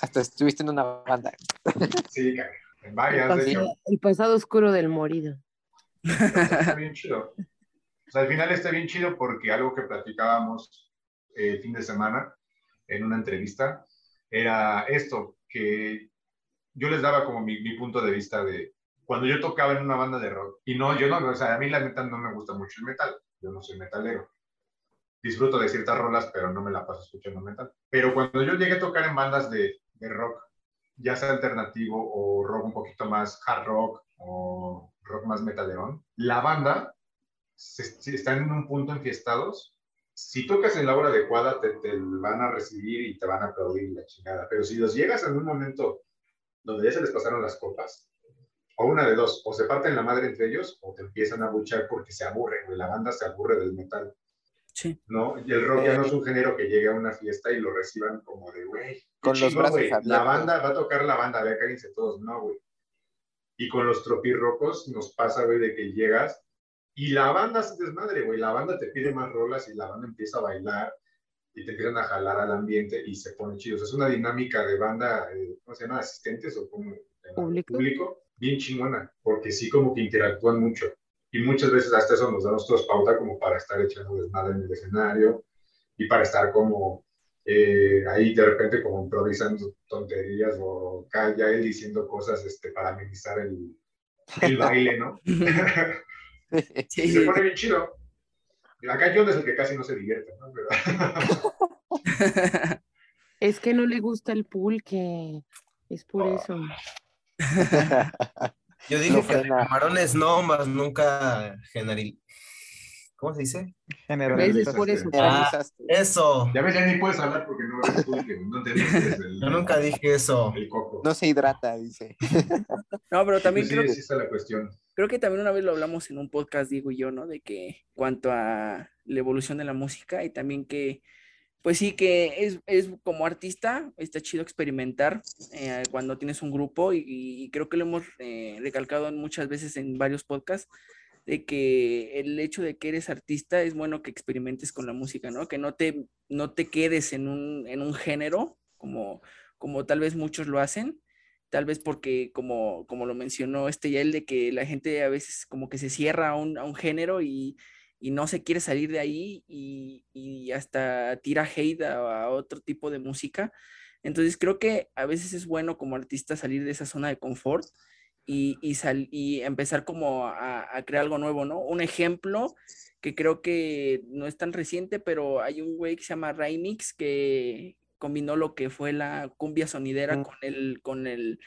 Hasta estuviste en una banda. Sí, en varias. El, el pasado oscuro del morido. Está bien chido. O sea, al final está bien chido porque algo que platicábamos el eh, fin de semana en una entrevista era esto, que yo les daba como mi, mi, punto de vista de cuando yo tocaba en una banda de rock, y no, yo no, o sea, a mí la neta no me gusta mucho el metal, yo no soy metalero. Disfruto de ciertas rolas, pero no me la paso escuchando metal. Pero cuando yo llegué a tocar en bandas de, de rock, ya sea alternativo o rock un poquito más hard rock o rock más metalerón, la banda, si están en un punto enfiestados, si tocas en la hora adecuada, te, te, van a recibir y te van a aplaudir la chingada. Pero si los llegas en un momento donde ya se les pasaron las copas, o una de dos, o se parten la madre entre ellos, o te empiezan a buchar porque se aburren, la banda se aburre del metal. Sí. ¿No? Y el rock ya no es un género que llegue a una fiesta y lo reciban como de, güey, con los brazos La banda va a tocar la banda, vea, cállense todos. No, güey. Y con los tropirrocos nos pasa, güey, de que llegas y la banda se desmadre, güey. La banda te pide más rolas y la banda empieza a bailar y te empiezan a jalar al ambiente y se pone chido. O sea, es una dinámica de banda, eh, ¿cómo se llama? Asistentes o como ¿Público? público, bien chingona, porque sí como que interactúan mucho. Y muchas veces hasta eso nos damos todos pauta como para estar echando desmadre en el escenario y para estar como eh, ahí de repente como improvisando tonterías o ya él diciendo cosas este, para amenizar el, el baile, ¿no? sí. Se pone bien chido. Acá John es el que casi no se divierte, ¿no? es que no le gusta el pulque, es por oh. eso. Yo dije que camarones no, más nunca general, ¿Cómo se dice? Generalizaste. por eso. Ah, eso. Ya ves, ya ni puedes hablar porque no eres tú no el, Yo nunca dije eso. El coco. No se hidrata, dice. No, pero también sí, creo sí, está la cuestión. Creo que también una vez lo hablamos en un podcast, digo yo, ¿no? De que cuanto a la evolución de la música y también que, pues sí, que es, es como artista, está chido experimentar eh, cuando tienes un grupo y, creo que lo hemos eh, recalcado muchas veces en varios podcasts de que el hecho de que eres artista es bueno que experimentes con la música, ¿no? Que no te, no te quedes en un, en un género como, como tal vez muchos lo hacen, tal vez porque como, como lo mencionó este Yael, de que la gente a veces como que se cierra a un, a un género y, y, no se quiere salir de ahí y, y hasta tira hate a, a, otro tipo de música. Entonces creo que a veces es bueno como artista salir de esa zona de confort y, y, sal, y empezar como a, a, crear algo nuevo, ¿no? Un ejemplo que creo que no es tan reciente, pero hay un güey que se llama Raimix que combinó lo que fue la cumbia sonidera mm. con el, con el,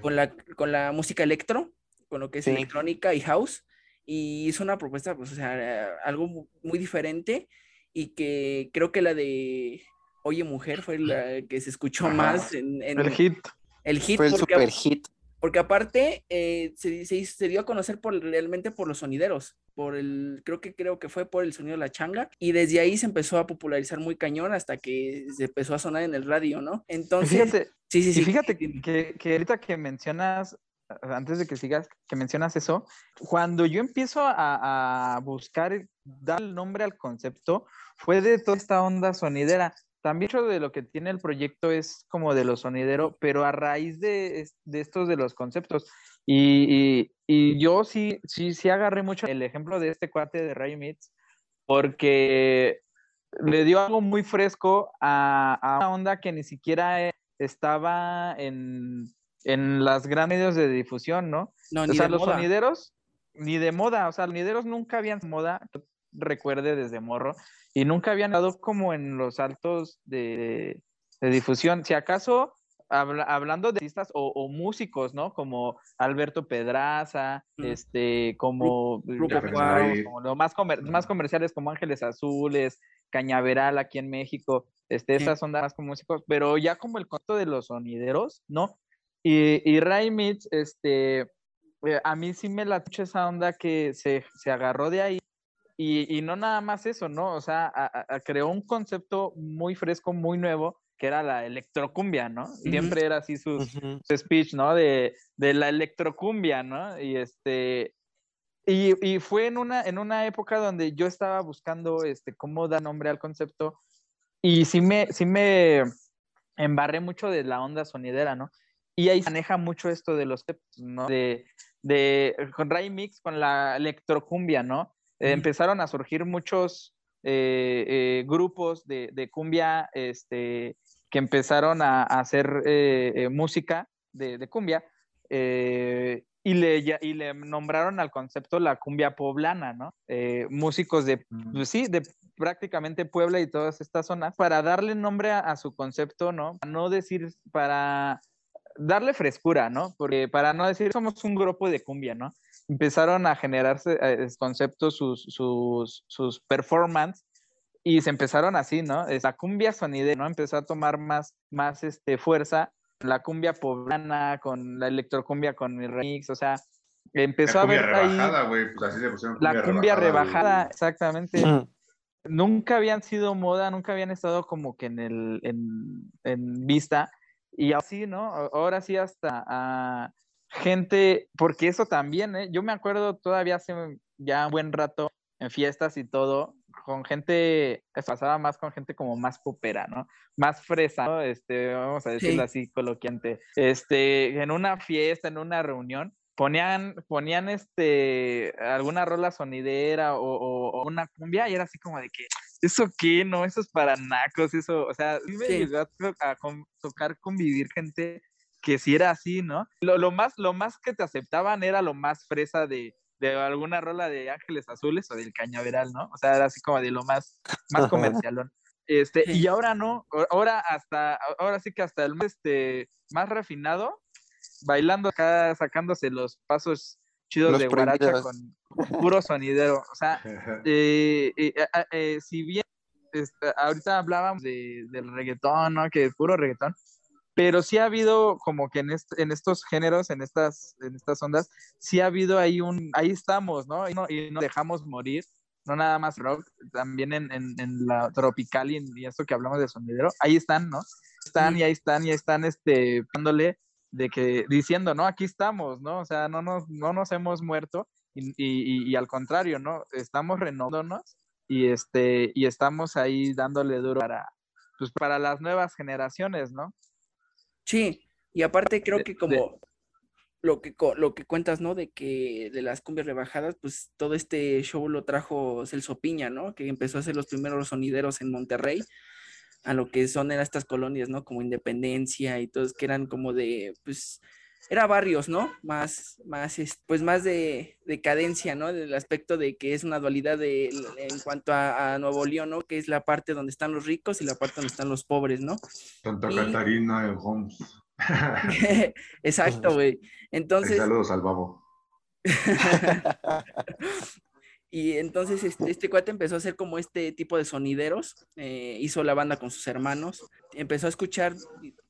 con la, con la música electro, con lo que es electrónica y house, y hizo una propuesta, pues, o sea, algo muy diferente y que creo que la de Oye Mujer fue la que se escuchó más en, en, el hit. El hit. Fue el super hit porque aparte eh, se, se, se, dio a conocer por, realmente por los sonideros, por el, creo que creo que fue por el sonido de la changa, y desde ahí se empezó a popularizar muy cañón hasta que se empezó a sonar en el radio, ¿no? Entonces, fíjate, sí, sí, sí. Y fíjate que, que ahorita que mencionas, antes de que sigas, que mencionas eso, cuando yo empiezo a, a buscar, dar el nombre al concepto, fue de toda esta onda sonidera también mucho de lo que tiene el proyecto es como de lo sonidero, pero a raíz de, de estos de los conceptos. Y, y, y, yo sí, sí, sí agarré mucho el ejemplo de este cuate de Ray Mitz, porque le dio algo muy fresco a, a una onda que ni siquiera estaba en, en las grandes medios de difusión, ¿no? no o sea, los moda. sonideros, ni de moda, o sea, los sonideros nunca habían moda, recuerde desde morro, y nunca habían dado como en los altos de, de difusión. Si acaso, habla, hablando de artistas o, o, músicos, ¿no? Como Alberto Pedraza, mm. este, como, Grupo como lo más, comer, más comerciales como Ángeles Azules, Cañaveral aquí en México, este, sí. esas son más como músicos, pero ya como el conto de los sonideros, ¿no? Y, y Ray Mitz, este, eh, a mí sí me la esa onda que se, se agarró de ahí y, y, no nada más eso, ¿no? O sea, a, a, creó un concepto muy fresco, muy nuevo, que era la electrocumbia, ¿no? Uh -huh. Siempre era así su, uh -huh. su speech, ¿no? De, de, la electrocumbia, ¿no? Y este... Y, y, fue en una, en una época donde yo estaba buscando este, cómo dar nombre al concepto y sí me, sí me embarré mucho de la onda sonidera, ¿no? Y ahí maneja mucho esto de los ¿no? De, de, con Ray Mix, con la electrocumbia, ¿no? Eh, empezaron a surgir muchos eh, eh, grupos de, de, cumbia este, que empezaron a, a hacer eh, música de, de cumbia y, le, y le nombraron al concepto la cumbia poblana, ¿no? músicos de, pues sí, de prácticamente Puebla y todas estas zonas, para darle nombre a, a su concepto, ¿no? Para no decir, para darle frescura, ¿no? Porque para no decir somos un grupo de cumbia, ¿no? empezaron a generarse eh, conceptos, sus, sus, sus performance y se empezaron así, ¿no? La cumbia sonidera, ¿no? Empezó a tomar más, más este, fuerza, la cumbia poblana, con la electrocumbia, con el remix, o sea, empezó a ver rebajada, ahí... Pues así cumbia la cumbia rebajada, rebajada exactamente. Mm. Nunca habían sido moda, nunca habían estado como que en, el, en, en vista. Y así, ¿no? Ahora sí hasta... a gente, porque eso también, ¿eh? yo me acuerdo todavía hace ya un buen rato en fiestas y todo, con gente, pasaba más con gente como más popera, ¿no? Más fresa, ¿no? Este, vamos a decirlo sí. así coloquiante. Este, en una fiesta, en una reunión, ponían, ponían este, alguna rola sonidera o, o, o, una cumbia y era así como de que, ¿eso qué? No, eso es para nacos, eso, o sea, sí me sí. llegó a, a, tocar convivir gente que si era así, ¿no? Lo, lo, más, lo más que te aceptaban era lo más fresa de, de alguna rola de Ángeles Azules o del Cañaveral, ¿no? O sea, era así como de lo más, más comercialón. Este, sí. y ahora no, ahora hasta, ahora sí que hasta el más, este, más refinado, bailando acá, sacándose los pasos chidos los de guaracha con puro sonidero. O sea, eh, eh, eh, si bien este, ahorita hablábamos de, del reggaetón, ¿no? Que es puro reggaetón, pero sí ha habido como que en, est en estos géneros, en estas, en estas ondas, sí ha habido ahí un, ahí estamos, ¿no? Y no, y no dejamos morir, no nada más rock, también en, en, en la tropical y, y, esto que hablamos de sonidero, ahí están, ¿no? Están y ahí están y ahí están, este, dándole de que, diciendo, ¿no? Aquí estamos, ¿no? O sea, no nos, no nos hemos muerto y, al contrario, ¿no? Estamos renovándonos y, este, y estamos ahí dándole duro para, pues, para las nuevas generaciones, ¿no? Sí, y aparte creo que como lo que, lo que cuentas, ¿no? De que de las cumbias rebajadas, pues todo este show lo trajo Celso Piña, ¿no? Que empezó a hacer los primeros sonideros en Monterrey, a lo que son estas colonias, ¿no? Como Independencia y todos que eran como de, pues, era barrios, ¿no? Más, más, pues más de, cadencia, ¿no? Del aspecto de que es una dualidad de, en cuanto a, Nuevo León, ¿no? Que es la parte donde están los ricos y la parte donde están los pobres, ¿no? Santa Catarina de Homs. Exacto, güey. Entonces. saludos al babo. y entonces este, este, cuate empezó a hacer como este tipo de sonideros, eh, hizo la banda con sus hermanos, empezó a escuchar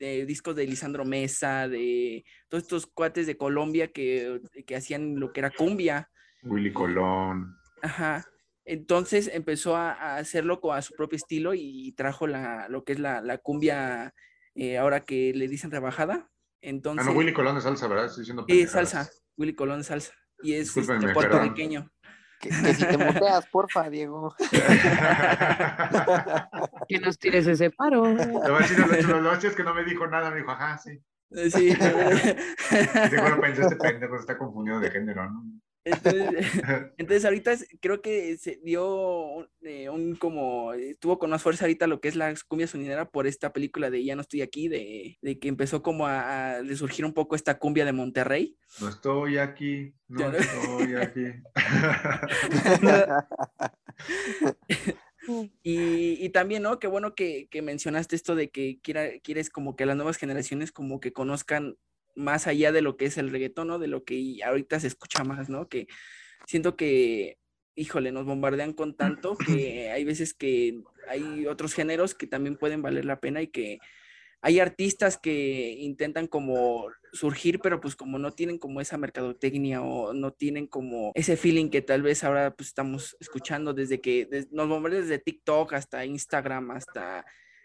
eh, discos de Lisandro Mesa, de todos estos cuates de Colombia que, hacían lo que era cumbia. Willy Colón. Ajá. Entonces empezó a, hacerlo a su propio estilo y trajo la, lo que es la, la cumbia eh, ahora que le dicen rebajada. Entonces, ah, no, Willy Colón es salsa, ¿verdad? Estoy diciendo Sí, salsa. Willy Colón es salsa. Y es este, puertorriqueño. Que, si te muteas, porfa, Diego. que nos tires ese paro. Lo más es que no me dijo nada, me dijo, ajá, sí. Eh, sí. Seguro pensé, este pendejo está confundido de género, ¿no? Entonces, ahorita creo que se dio eh, un como, tuvo con más fuerza ahorita lo que es la cumbia sonidera por esta película de Ya no estoy aquí, de, que empezó como a, a, surgir un poco esta cumbia de Monterrey. No estoy aquí, no estoy aquí. y, también, ¿no? Qué bueno que, mencionaste esto de que quieres como que las nuevas generaciones como que conozcan más allá de lo que es el reggaetón, ¿no? De lo que ahorita se escucha más, ¿no? Que siento que, híjole, nos bombardean con tanto que hay veces que hay otros géneros que también pueden valer la pena y que hay artistas que intentan como surgir, pero pues como no tienen como esa mercadotecnia o no tienen como ese feeling que tal vez ahora pues estamos escuchando desde que nos bombardean desde TikTok hasta Instagram, hasta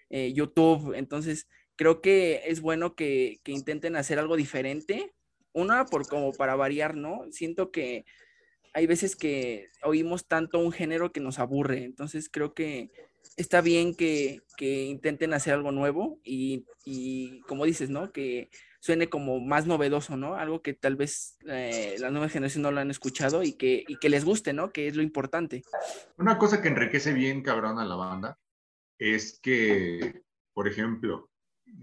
eh, YouTube. Entonces, creo que es bueno que, intenten hacer algo diferente. Una, por como para variar, ¿no? Siento que hay veces que oímos tanto un género que nos aburre. Entonces creo que está bien que, intenten hacer algo nuevo y, como dices, ¿no? Que suene como más novedoso, ¿no? Algo que tal vez eh, las nuevas generaciones no lo han escuchado y que, y que les guste, ¿no? Que es lo importante. Una cosa que enriquece bien, cabrón, a la banda es que, por ejemplo,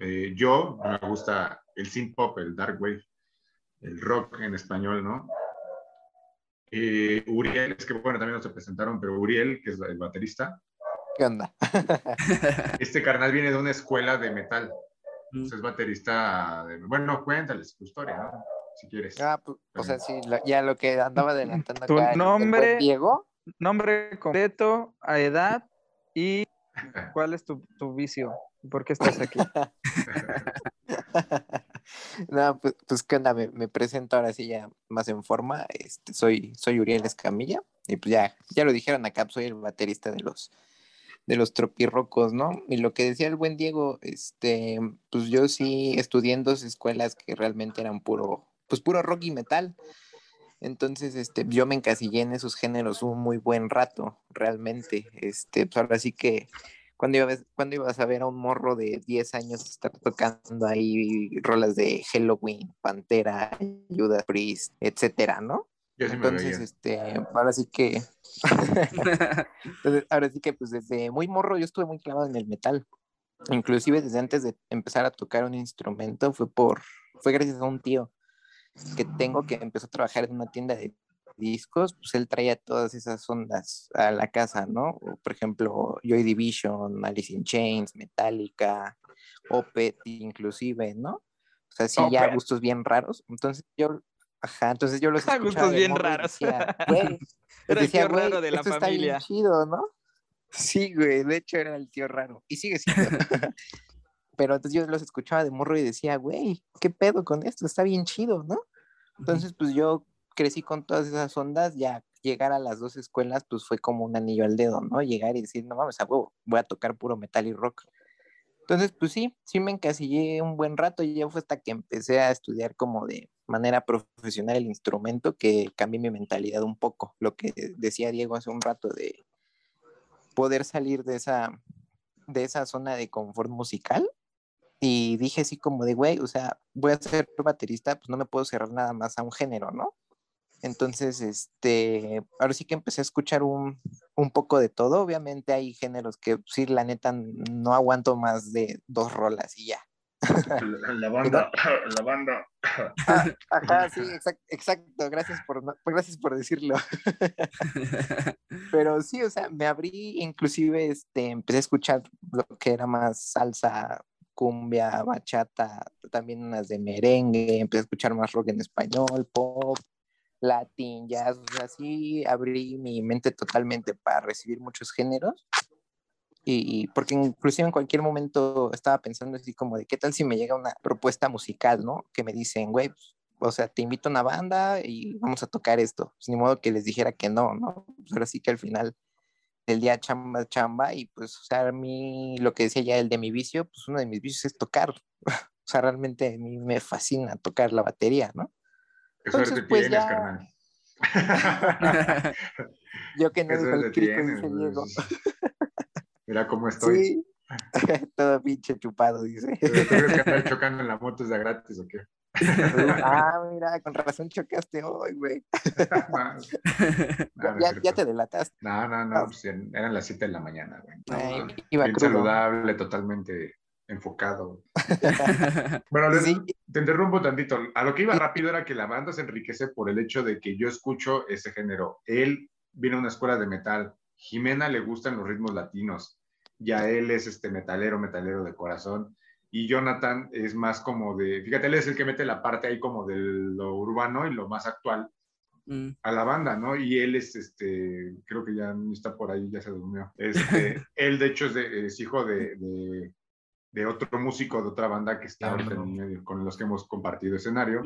eh, yo me gusta el synth pop, el dark wave, el rock en español, ¿no? Eh, Uriel, es que bueno, también nos se presentaron, pero Uriel, que es el baterista. ¿Qué onda? este carnal viene de una escuela de metal. Mm. es baterista. De, bueno, cuéntales tu historia, ¿no? Si quieres. Ah, pues, o sea, sí, ya lo que andaba adelantando tu nombre, Diego. Nombre completo, a edad y cuál es tu, tu vicio. ¿Por qué estás aquí? no, pues, pues qué onda, me, presento ahora sí ya más en forma. Este, soy, soy Uriel Escamilla, y pues ya, ya lo dijeron acá, pues, soy el baterista de los de los tropirrocos, ¿no? Y lo que decía el buen Diego, este, pues yo sí estudié en dos escuelas que realmente eran puro, pues puro rock y metal. Entonces, este, yo me encasillé en esos géneros un muy buen rato, realmente. Este, pues ahora sí que cuando ibas, cuando ibas a ver a un morro de 10 años estar tocando ahí rolas de Halloween, Pantera, Judas Priest, etcétera, ¿no? Entonces, este, ahora sí que, ahora sí que, pues desde muy morro yo estuve muy clavado en el metal. Inclusive desde antes de empezar a tocar un instrumento fue por, fue gracias a un tío que tengo que empezó a trabajar en una tienda de discos, pues él traía todas esas ondas a la casa, ¿no? Por ejemplo, Joy Division, Alice in Chains, Metallica, Opet, inclusive, ¿no? O sea, sí, ya gustos bien raros. Entonces yo, ajá, entonces yo los escuchaba. gustos bien raros. Decía, güey, era decía, el tío raro de la esto familia. Está bien chido, ¿no? Sí, güey, de hecho era el tío raro. Y sigue siendo. Pero entonces yo los escuchaba de morro y decía, güey, ¿qué pedo con esto? Está bien chido, ¿no? Entonces, pues yo crecí con todas esas ondas, ya llegar a las dos escuelas, pues fue como un anillo al dedo, ¿no? Llegar y decir, no mames, a voy a tocar puro metal y rock. Entonces, pues sí, sí me encasillé un buen rato y ya fue hasta que empecé a estudiar como de, manera profesional el instrumento que cambié mi mentalidad un poco. Lo que decía Diego hace un rato de poder salir de esa, de esa zona de confort musical. Y dije así como de, güey, o sea, voy a ser baterista, pues no me puedo cerrar nada más a un género, ¿no? Entonces, este, ahora sí que empecé a escuchar un, un, poco de todo. Obviamente hay géneros que sí, la neta, no aguanto más de dos rolas y ya. La, banda, la banda. Ah, ajá, sí, exacto, gracias por, gracias por decirlo. Pero sí, o sea, me abrí, inclusive, este, empecé a escuchar lo que era más salsa, cumbia, bachata, también unas de merengue, empecé a escuchar más rock en español, pop, latín, jazz, así abrí mi mente totalmente para recibir muchos géneros. Y porque inclusive en cualquier momento estaba pensando así como de qué tal si me llega una propuesta musical, ¿no? Que me dicen, güey, pues, o sea, te invito a una banda y vamos a tocar esto. Pues, ni modo que les dijera que no, ¿no? Pues ahora sí que al final del día chamba, chamba y pues, o sea, a mí lo que decía ya el de mi vicio, pues uno de mis vicios es tocar. o sea, realmente a mí me fascina tocar la batería, ¿no? Entonces, pues tienes, ya... carnal. Yo que no digo el tienes, Diego. Mira cómo estoy. Sí. Todo pinche chupado, dice. ¿Tú crees que andar chocando en la moto es de gratis o qué? ah, mira, con razón chocaste hoy, güey. ya, ya, te delataste. No, no, no, pues eran las 7 de la mañana, güey. iba bien saludable, totalmente enfocado. bueno, te interrumpo tantito. A lo que iba rápido era que la banda se enriquece por el hecho de que yo escucho ese género. Él viene a una escuela de metal. Jimena le gustan los ritmos latinos. Ya él es este metalero, metalero de corazón. Y Jonathan es más como de, fíjate, él es el que mete la parte ahí como de lo urbano y lo más actual mm. a la banda, ¿no? Y él es, este, creo que ya está por ahí, ya se durmió. Este, él, de hecho, es, hijo de, de otro músico de otra banda que está ahorita en medio, con los que hemos compartido escenario.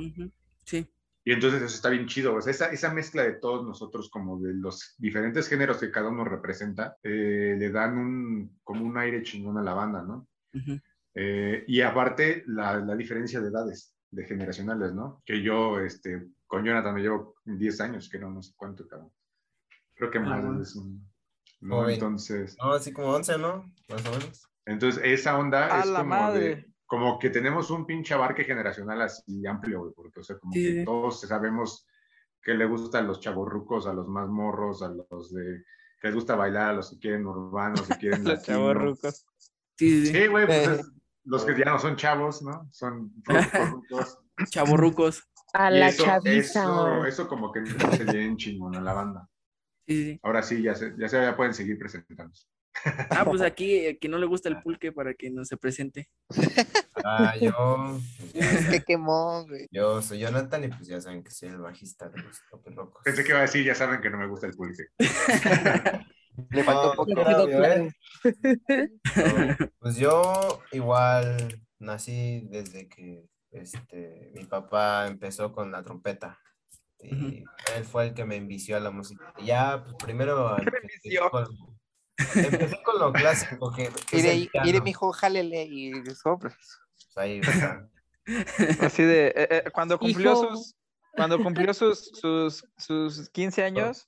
Sí. Y entonces eso está bien chido. O sea, esa, esa, mezcla de todos nosotros, como de los diferentes géneros que cada uno representa, eh, le dan un, como un aire chingón a la banda, ¿no? Eh, y aparte, la, la, diferencia de edades, de generacionales, ¿no? Que yo, este, con Jonathan me llevo 10 años, que no, no sé cuánto, cabrón. Creo que más ah, es un... ¿no? Entonces... No, así como 11, ¿no? Más o menos. Entonces, esa onda es como, de, como que tenemos un pinche abarque generacional así amplio, porque, o sea, como que todos sabemos que le gustan los chavorrucos, a los más morros, a los de que les gusta bailar, a los que quieren urbanos, que quieren los chavorrucos. Sí, güey, pues los que ya no son chavos, ¿no? Son chavorrucos. chavorrucos. A la chaviza. Eso, eso, como que no se bien chingón a la banda. Sí, Ahora sí, ya, se, ya, se, ya pueden seguir presentándose. Ah, pues aquí, a quien no le gusta el pulque para que no se presente. Ah, yo. que quemó, güey. Yo soy Jonathan y pues ya saben que soy el bajista de los Topes Locos. Pensé que iba a decir, ya saben que no me gusta el pulque. Le faltó poco. pues yo igual nací desde que este, mi papá empezó con la trompeta. Y él fue el que me envició a la música. Ya, pues primero. Empecé con lo clásico. Que, que mire, mijo, jálele y sopla. Pues ahí, Así de, eh, eh, cuando cumplió sus, cuando cumplió sus, sus, sus 15 años,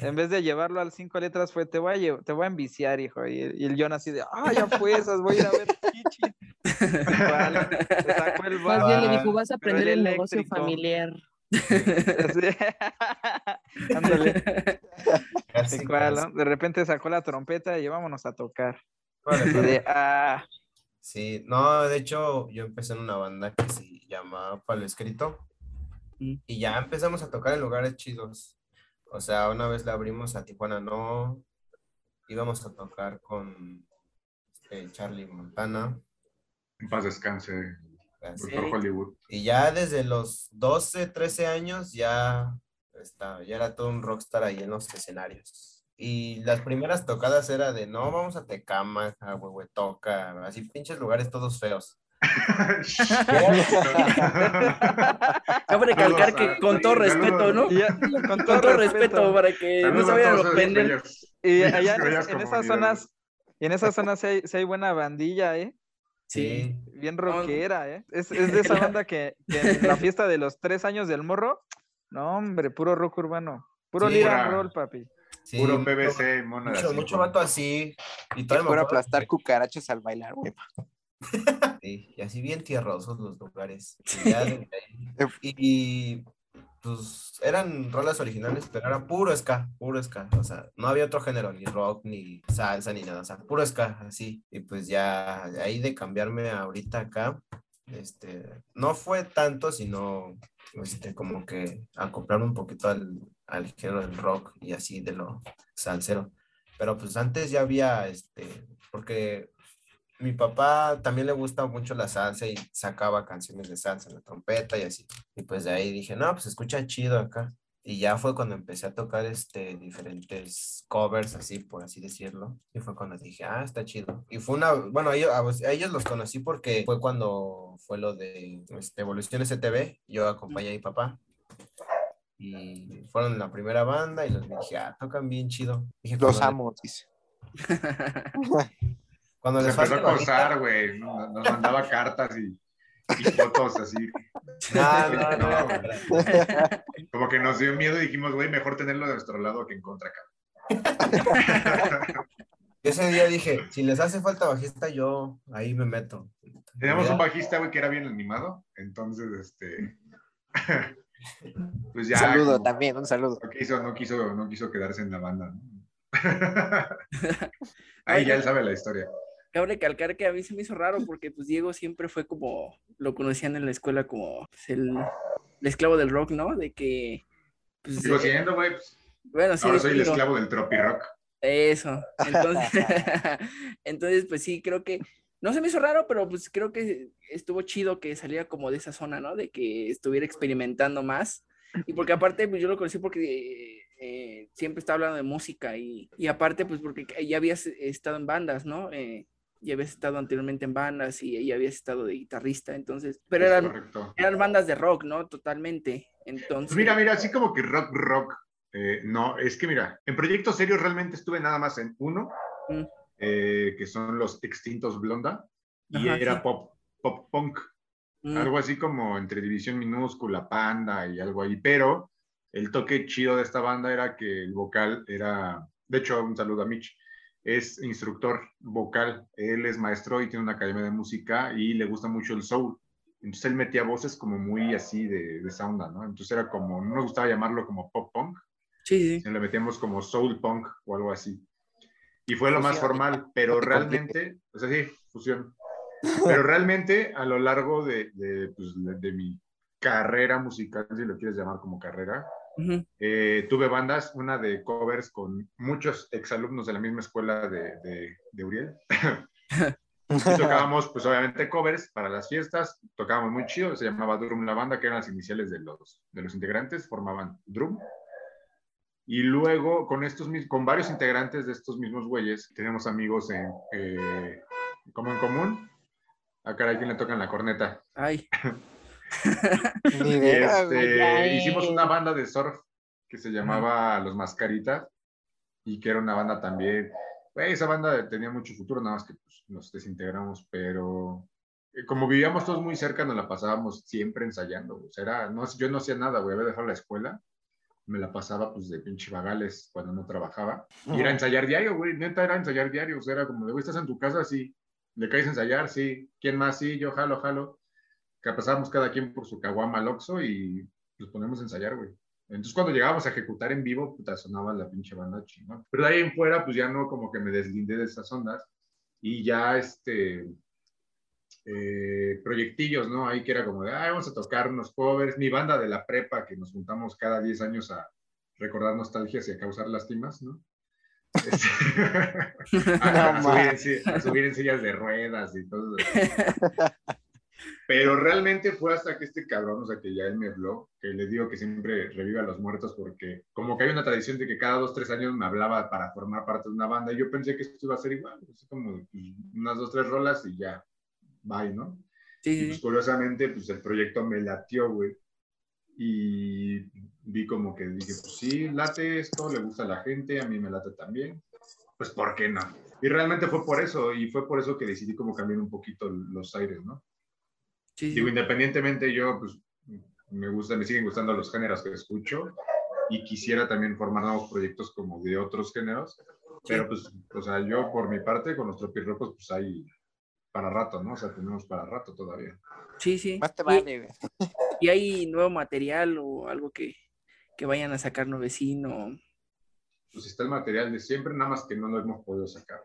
en vez de llevarlo al cinco letras, fue, te voy a, te voy a enviciar, hijo. Y, el John así de, ah, ya fue esas, voy a ir a ver Kichi. sacó el Más bien le dijo, vas a aprender el, el negocio familiar. De repente sacó la trompeta y vámonos a tocar. Ah. Sí, no, de hecho, yo empecé en una banda que se llama Palo Escrito. Mm. Y ya empezamos a tocar en lugares chidos. O sea, una vez la abrimos a Tijuana, no. Íbamos a tocar con este, Charlie Montana. En paz descanse. Hollywood. Y ya desde los 12, 13 años ya, está, ya era todo un rockstar ahí en los escenarios. Y las primeras tocadas era de, no, vamos a Tecama, a Huehuetoca, así pinches lugares todos feos. Cabe recalcar que con todo respeto, ¿no? con, todo, respeto, para que no se vayan a los Y allá en, esas zonas, y en esas zonas hay, hay buena bandilla, ¿eh? Sí. Bien rockera, ¿eh? Es, de esa banda que, en la fiesta de los tres años del morro, no, hombre, puro rock urbano. Puro sí, roll, papi. puro PVC, mono Mucho, mucho vato así. Y todo Puro aplastar cucarachas al bailar, güey. Sí, y así bien tierrosos los lugares. y, pues eran rolas originales, pero era puro ska, puro ska. O sea, no había otro género, ni rock, ni salsa, ni nada. O sea, puro ska, así. Y pues ya ahí de cambiarme ahorita acá, este, no fue tanto, sino este, como que acoplarme un poquito al, al género del rock y así de lo salsero. Pero pues antes ya había, este, porque mi papá también le gusta mucho la salsa y sacaba canciones de salsa en la trompeta y así. Y pues de ahí dije, no, pues escucha chido acá. Y ya fue cuando empecé a tocar este, diferentes covers, así por así decirlo. Y fue cuando dije, ah, está chido. Y fue una, bueno, a ellos, a ellos los conocí porque fue cuando fue lo de este, Evolución STV. Yo acompañé a mi papá. Y fueron la primera banda y los dije, ah, tocan bien chido. los amo, dice. Cuando les empezó a acosar, güey. Nos, mandaba cartas y, fotos así. No, no, no. Como que nos dio miedo y dijimos, güey, mejor tenerlo de nuestro lado que en contra acá. Ese día dije, si les hace falta bajista, yo ahí me meto. Teníamos un bajista, güey, que era bien animado. Entonces, este. pues ya. Un saludo también, un saludo. No quiso, no quiso, no quiso quedarse en la banda, ¿no? Ahí ya él sabe la historia cabe recalcar que a mí se me hizo raro porque pues Diego siempre fue como, lo conocían en la escuela como pues, el, esclavo del rock, ¿no? De que... Pues, Sigo siendo, güey. Pues, bueno, sí. Ahora soy el esclavo del tropi rock. Eso. Entonces, entonces, pues sí, creo que no se me hizo raro, pero pues creo que estuvo chido que saliera como de esa zona, ¿no? De que estuviera experimentando más. Y porque aparte, pues yo lo conocí porque eh, siempre estaba hablando de música y, y, aparte, pues porque ya habías estado en bandas, ¿no? Eh, y habías estado anteriormente en bandas y, y habías estado de guitarrista, entonces, pero eran, eran bandas de rock, ¿no? Totalmente. Entonces... mira, mira, así como que rock, rock. Eh, no, es que mira, en proyectos serios realmente estuve nada más en uno, mm. eh, que son los extintos Blonda, y era pop, pop punk, mm. algo así como entre División Minúscula, Panda y algo ahí, pero el toque chido de esta banda era que el vocal era, de hecho, un saludo a Mitch, es instructor vocal. Él es maestro y tiene una academia de música y le gusta mucho el soul. Entonces él metía voces como muy así de, de esa onda, ¿no? Entonces era como, no nos gustaba llamarlo como pop punk. Sí, sí. Le metíamos como soul punk o algo así. Y fue lo más formal, pero realmente, o sea, sí, fusión. Pero realmente a lo largo de, de, pues, de mi carrera musical, si lo quieres llamar como carrera, eh, tuve bandas, una de covers con muchos exalumnos de la misma escuela de, de, Uriel. y tocábamos, pues obviamente, covers para las fiestas. Tocábamos muy chido, se llamaba Drum la banda, que eran las iniciales de los, de los integrantes, formaban Drum. Y luego, con, estos, con varios integrantes de estos mismos güeyes, tenemos amigos en, eh, como en común. A cara, ¿quién le tocan la corneta? Ay. Este, hicimos una banda de surf que se llamaba Los Mascaritas y que era una banda también. esa banda tenía mucho futuro, nada más que pues, nos desintegramos, pero eh, como vivíamos todos muy cerca, nos la pasábamos siempre ensayando. O sea, era, no, yo no hacía nada, voy a dejar la escuela. Me la pasaba pues de pinche vagales cuando no trabajaba. Y era ensayar diario, güey. Neta era ensayar diario. O sea, era como de, güey, estás en tu casa, sí. ¿Le caes a ensayar? Sí. ¿Quién más? Sí, yo jalo, jalo que pasábamos cada quien por su caguama al Oxxo y nos ponemos a ensayar, güey. Entonces cuando llegábamos a ejecutar en vivo, puta, sonaba la pinche banda chingón. Pero de ahí en fuera, pues ya no como que me deslindé de esas ondas y ya este, eh, proyectillos, ¿no? Ahí que era como de, ah, vamos a tocar unos covers. Mi banda de la prepa, que nos juntamos cada 10 años a recordar nostalgias y a causar lástimas, ¿no? a, subir a, subir en, sillas de ruedas y todo eso. Pero realmente fue hasta que este cabrón, o sea, que ya él me habló, que le digo que siempre reviva a los muertos porque como que hay una tradición de que cada dos, tres años me hablaba para formar parte de una banda y yo pensé que esto iba a ser igual, así como pues, unas dos, tres rolas y ya, bye, ¿no? Sí. Y pues curiosamente, pues el proyecto me latió, güey. Y vi como que dije, pues sí, late esto, le gusta a la gente, a mí me late también. pues ¿por qué no? Y realmente fue por eso, y fue por eso que decidí como cambiar un poquito los aires, ¿no? Sí, Digo, independientemente yo, pues me gusta, me siguen gustando los géneros que escucho y quisiera también formar nuevos proyectos como de otros géneros, pero pues, o sea, yo por mi parte con los tropirrocos, pues hay para rato, ¿no? O sea, tenemos para rato todavía. Sí, sí. Más te vale, ¿Y hay nuevo material o algo que, que vayan a sacar nuevecino? Pues está el material de siempre, nada más que no lo hemos podido sacar.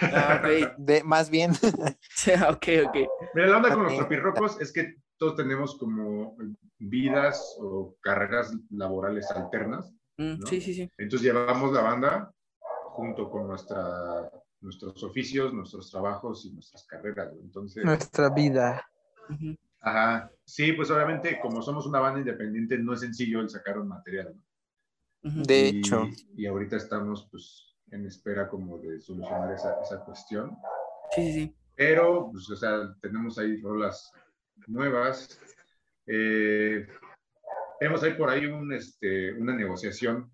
Ah, de, más bien. ok, ok. Mira, la onda con los tropirrocos es que todos tenemos como vidas o carreras laborales alternas. Mm, sí, sí, sí. Entonces llevamos la banda junto con nuestra, nuestros oficios, nuestros trabajos y nuestras carreras. Entonces, nuestra vida. Ajá. Sí, pues obviamente como somos una banda independiente no es sencillo el sacar un material. De hecho. Y ahorita estamos pues en espera como de solucionar esa, esa cuestión. Sí, sí, sí. Pero, pues, o sea, tenemos ahí rolas nuevas. Eh, tenemos ahí por ahí un, este, una negociación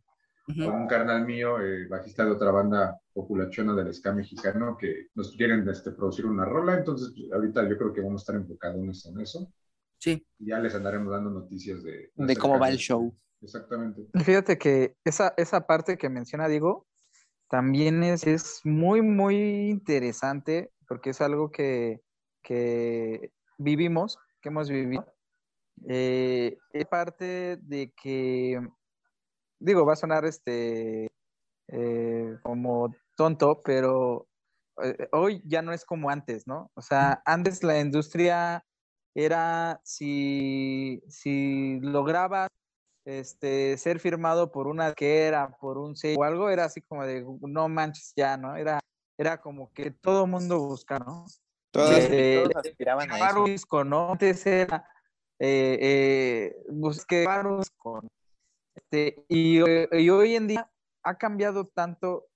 con un carnal mío, eh, bajista de otra banda populachona del ska mexicano, que nos quieren este, producir una rola. Entonces, pues, ahorita yo creo que vamos a estar enfocados en eso. Sí. ya les andaremos dando noticias de... De cómo va el show. Exactamente. Fíjate que esa, esa parte que menciona Diego también es, es muy, muy interesante porque es algo que, que vivimos, que hemos vivido. Eh, es parte de que digo, va a sonar este eh, como tonto, pero eh, hoy ya no es como antes, ¿no? O sea, antes la industria era si, si lograbas este, ser firmado por una que era, por un sello o algo, era así como de no manches ya, ¿no? Era, era como que todo mundo busca, ¿no? Todos, eh, aspiraban a eso. ¿no? Antes era eh, eh, busqué con este, y, hoy en día ha cambiado tanto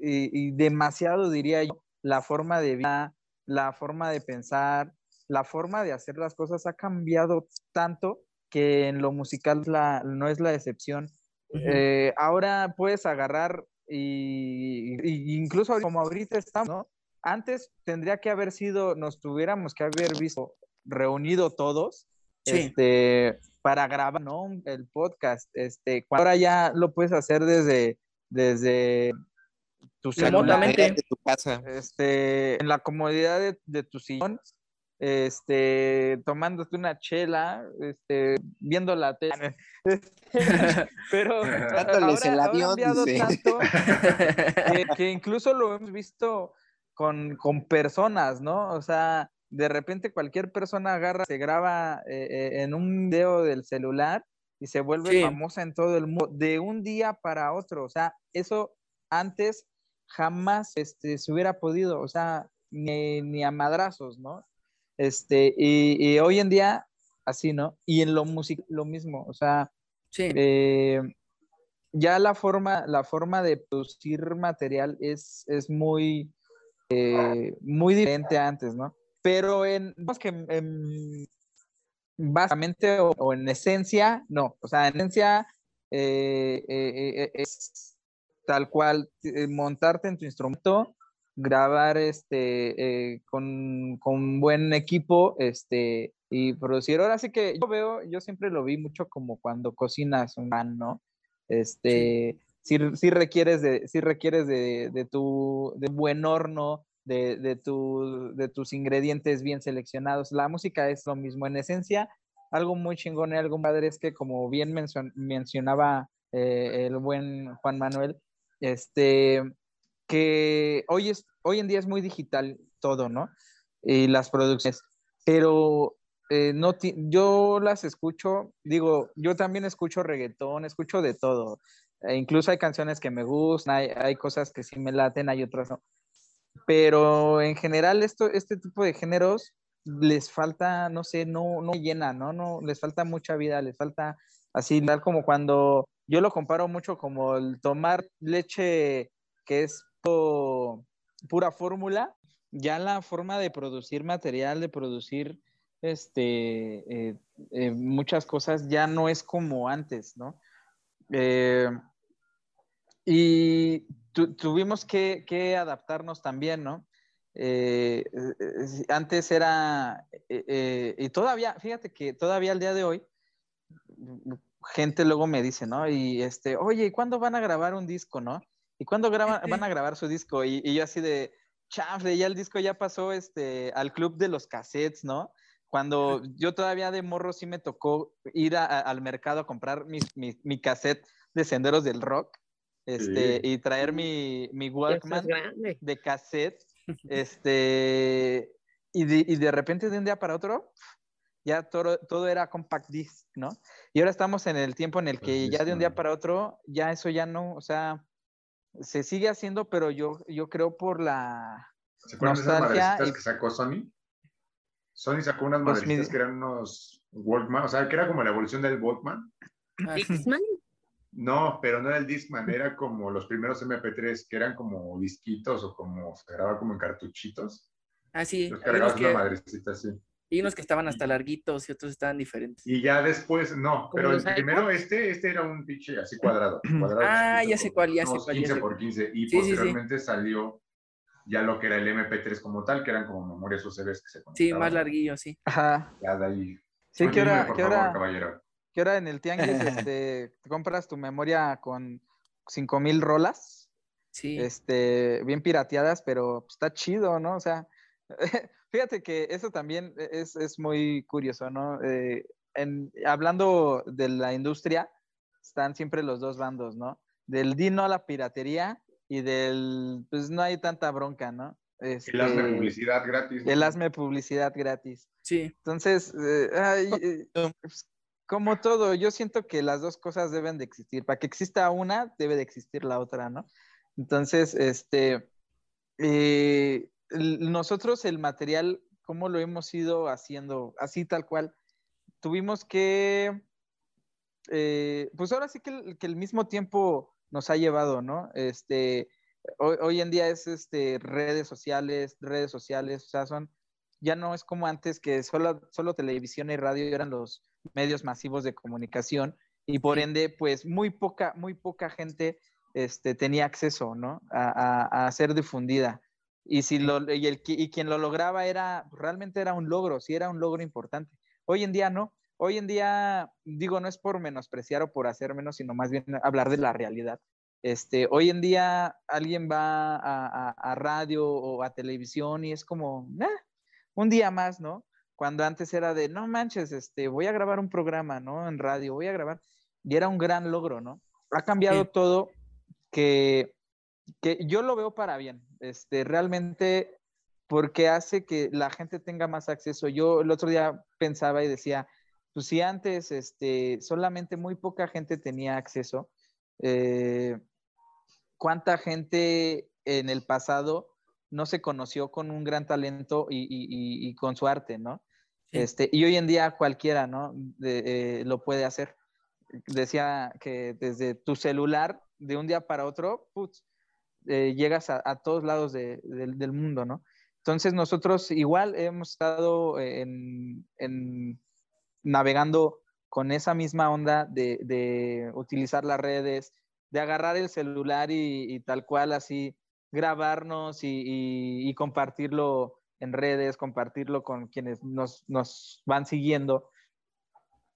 y, demasiado, diría yo, la forma de vida, la forma de pensar, la forma de hacer las cosas ha cambiado tanto que en lo musical la, no es la excepción. Eh, ahora puedes agarrar y, incluso como ahorita estamos, ¿no? Antes tendría que haber sido, nos tuviéramos que haber visto reunido todos, este, para grabar, ¿no? El podcast, este, ahora ya lo puedes hacer desde, desde tu de tu casa. Este, en la comodidad de, de, tu sillón, este, tomándote una chela, este, viendo la tele. pero ahora, el avión, tanto que, que, incluso lo hemos visto con, con personas, ¿no? O sea, de repente cualquier persona agarra, se graba eh, eh, en un video del celular y se vuelve famosa en todo el mundo de un día para otro. O sea, eso antes jamás este, se hubiera podido, o sea, ni, a madrazos, ¿no? Este, y, hoy en día, así, ¿no? Y en lo musical, lo mismo, o sea, eh, ya la forma, la forma de producir material es, es muy, muy diferente antes, ¿no? pero en, que básicamente o, en esencia, no, o sea, en esencia eh, eh, eh, es tal cual montarte en tu instrumento, grabar este con, con, buen equipo este y producir. Ahora sí que yo veo, yo siempre lo vi mucho como cuando cocinas un pan, ¿no? Este, si, si requieres de, si requieres de, de tu de buen horno, de, tu, de tus ingredientes bien seleccionados. La música es lo mismo. En esencia, algo muy chingón y algo padre es que, como bien mencionaba eh, el buen Juan Manuel, este, que hoy, es, hoy en día es muy digital todo, ¿no? Y las producciones. Pero eh, no yo las escucho, digo, yo también escucho reggaetón, escucho de todo. E incluso hay canciones que me gustan, hay, hay, cosas que sí me laten, hay otras no pero en general esto, este tipo de géneros les falta, no sé, no, no llena, ¿no? no Les falta mucha vida, les falta así, tal como cuando yo lo comparo mucho como el tomar leche que es pura fórmula, ya la forma de producir material, de producir este, eh, eh, muchas cosas ya no es como antes, ¿no? Eh, y tuvimos que, que, adaptarnos también, ¿no? Antes era, y todavía, fíjate que todavía al día de hoy, gente luego me dice, ¿no? Y este, oye, ¿y cuándo van a grabar un disco, no? ¿Y cuándo van a grabar su disco? Y, y yo así de, chafle, ya el disco ya pasó este, al club de los cassettes, ¿no? Cuando yo todavía de morro sí me tocó ir al mercado a comprar mi, cassette de Senderos del Rock este, y traer mi, mi Walkman de cassette. Este, y, de, y de repente de un día para otro, ya todo, todo, era compact disc, ¿no? Y ahora estamos en el tiempo en el que ya de un día para otro, ya eso ya no, o sea, se sigue haciendo, pero yo, yo creo por la ¿Se acuerdan de esas madrecitas que sacó Sony? Sony sacó unas pues madrecitas que eran unos Walkman, o sea, que era como la evolución del Walkman. Ah, ¿Discman? No, pero no era el Discman, era como los primeros MP3 que eran como disquitos o como se grababa como en cartuchitos. Ah, sí. Los cargabas una madrecita así. Y unos que estaban hasta larguitos y otros estaban diferentes. Y ya después, no, pero el primero, este, este era un pinche así cuadrado. cuadrado ah, ya sé cuál, ya sé cuál. 15 por 15. Y posteriormente salió ya lo que era el MP3 como tal, que eran como memorias USBs que se conectaban. Sí, más larguillo, sí. Ajá. Ya de ahí. Sí, que ahora, que ahora, que ahora en el Tianguis este, te compras tu memoria con 5000 rolas. Sí. Este, bien pirateadas, pero pues, está chido, ¿no? O sea, Fíjate que eso también es, es muy curioso, ¿no? Eh, en, hablando de la industria, están siempre los dos bandos, ¿no? Del dino a la piratería y del, pues no hay tanta bronca, ¿no? Este, el hazme publicidad gratis. El hazme publicidad gratis. Sí. Entonces, eh, eh, pues, como todo, yo siento que las dos cosas deben de existir. Para que exista una, debe de existir la otra, ¿no? Entonces, este, nosotros el material, ¿cómo lo hemos ido haciendo? Así tal cual. Tuvimos que, eh, pues ahora sí que el, mismo tiempo nos ha llevado, ¿no? Este, hoy, en día es este, redes sociales, redes sociales, o sea, son, ya no es como antes que solo, solo televisión y radio eran los medios masivos de comunicación y por ende, pues muy poca, muy poca gente este, tenía acceso, ¿no? A, a ser difundida. Y, si lo, y, el, y quien lo lograba era, realmente era un logro, sí era un logro importante. Hoy en día no. Hoy en día, digo, no es por menospreciar o por hacer menos, sino más bien hablar de la realidad. Este, hoy en día alguien va a, a, radio o a televisión y es como, un día más, ¿no? Cuando antes era de, no manches, este, voy a grabar un programa, ¿no? En radio, voy a grabar. Y era un gran logro, ¿no? Ha cambiado todo que, que yo lo veo para bien este, realmente porque hace que la gente tenga más acceso. Yo el otro día pensaba y decía, pues si antes este, solamente muy poca gente tenía acceso, eh, ¿cuánta gente en el pasado no se conoció con un gran talento y, con su arte, ¿no? Este, y hoy en día cualquiera, ¿no? Eh, lo puede hacer. Decía que desde tu celular, de un día para otro, putz, eh, llegas a, todos lados del mundo, ¿no? Entonces nosotros igual hemos estado en, navegando con esa misma onda de, utilizar las redes, de agarrar el celular y, tal cual así grabarnos y, compartirlo en redes, compartirlo con quienes nos, van siguiendo.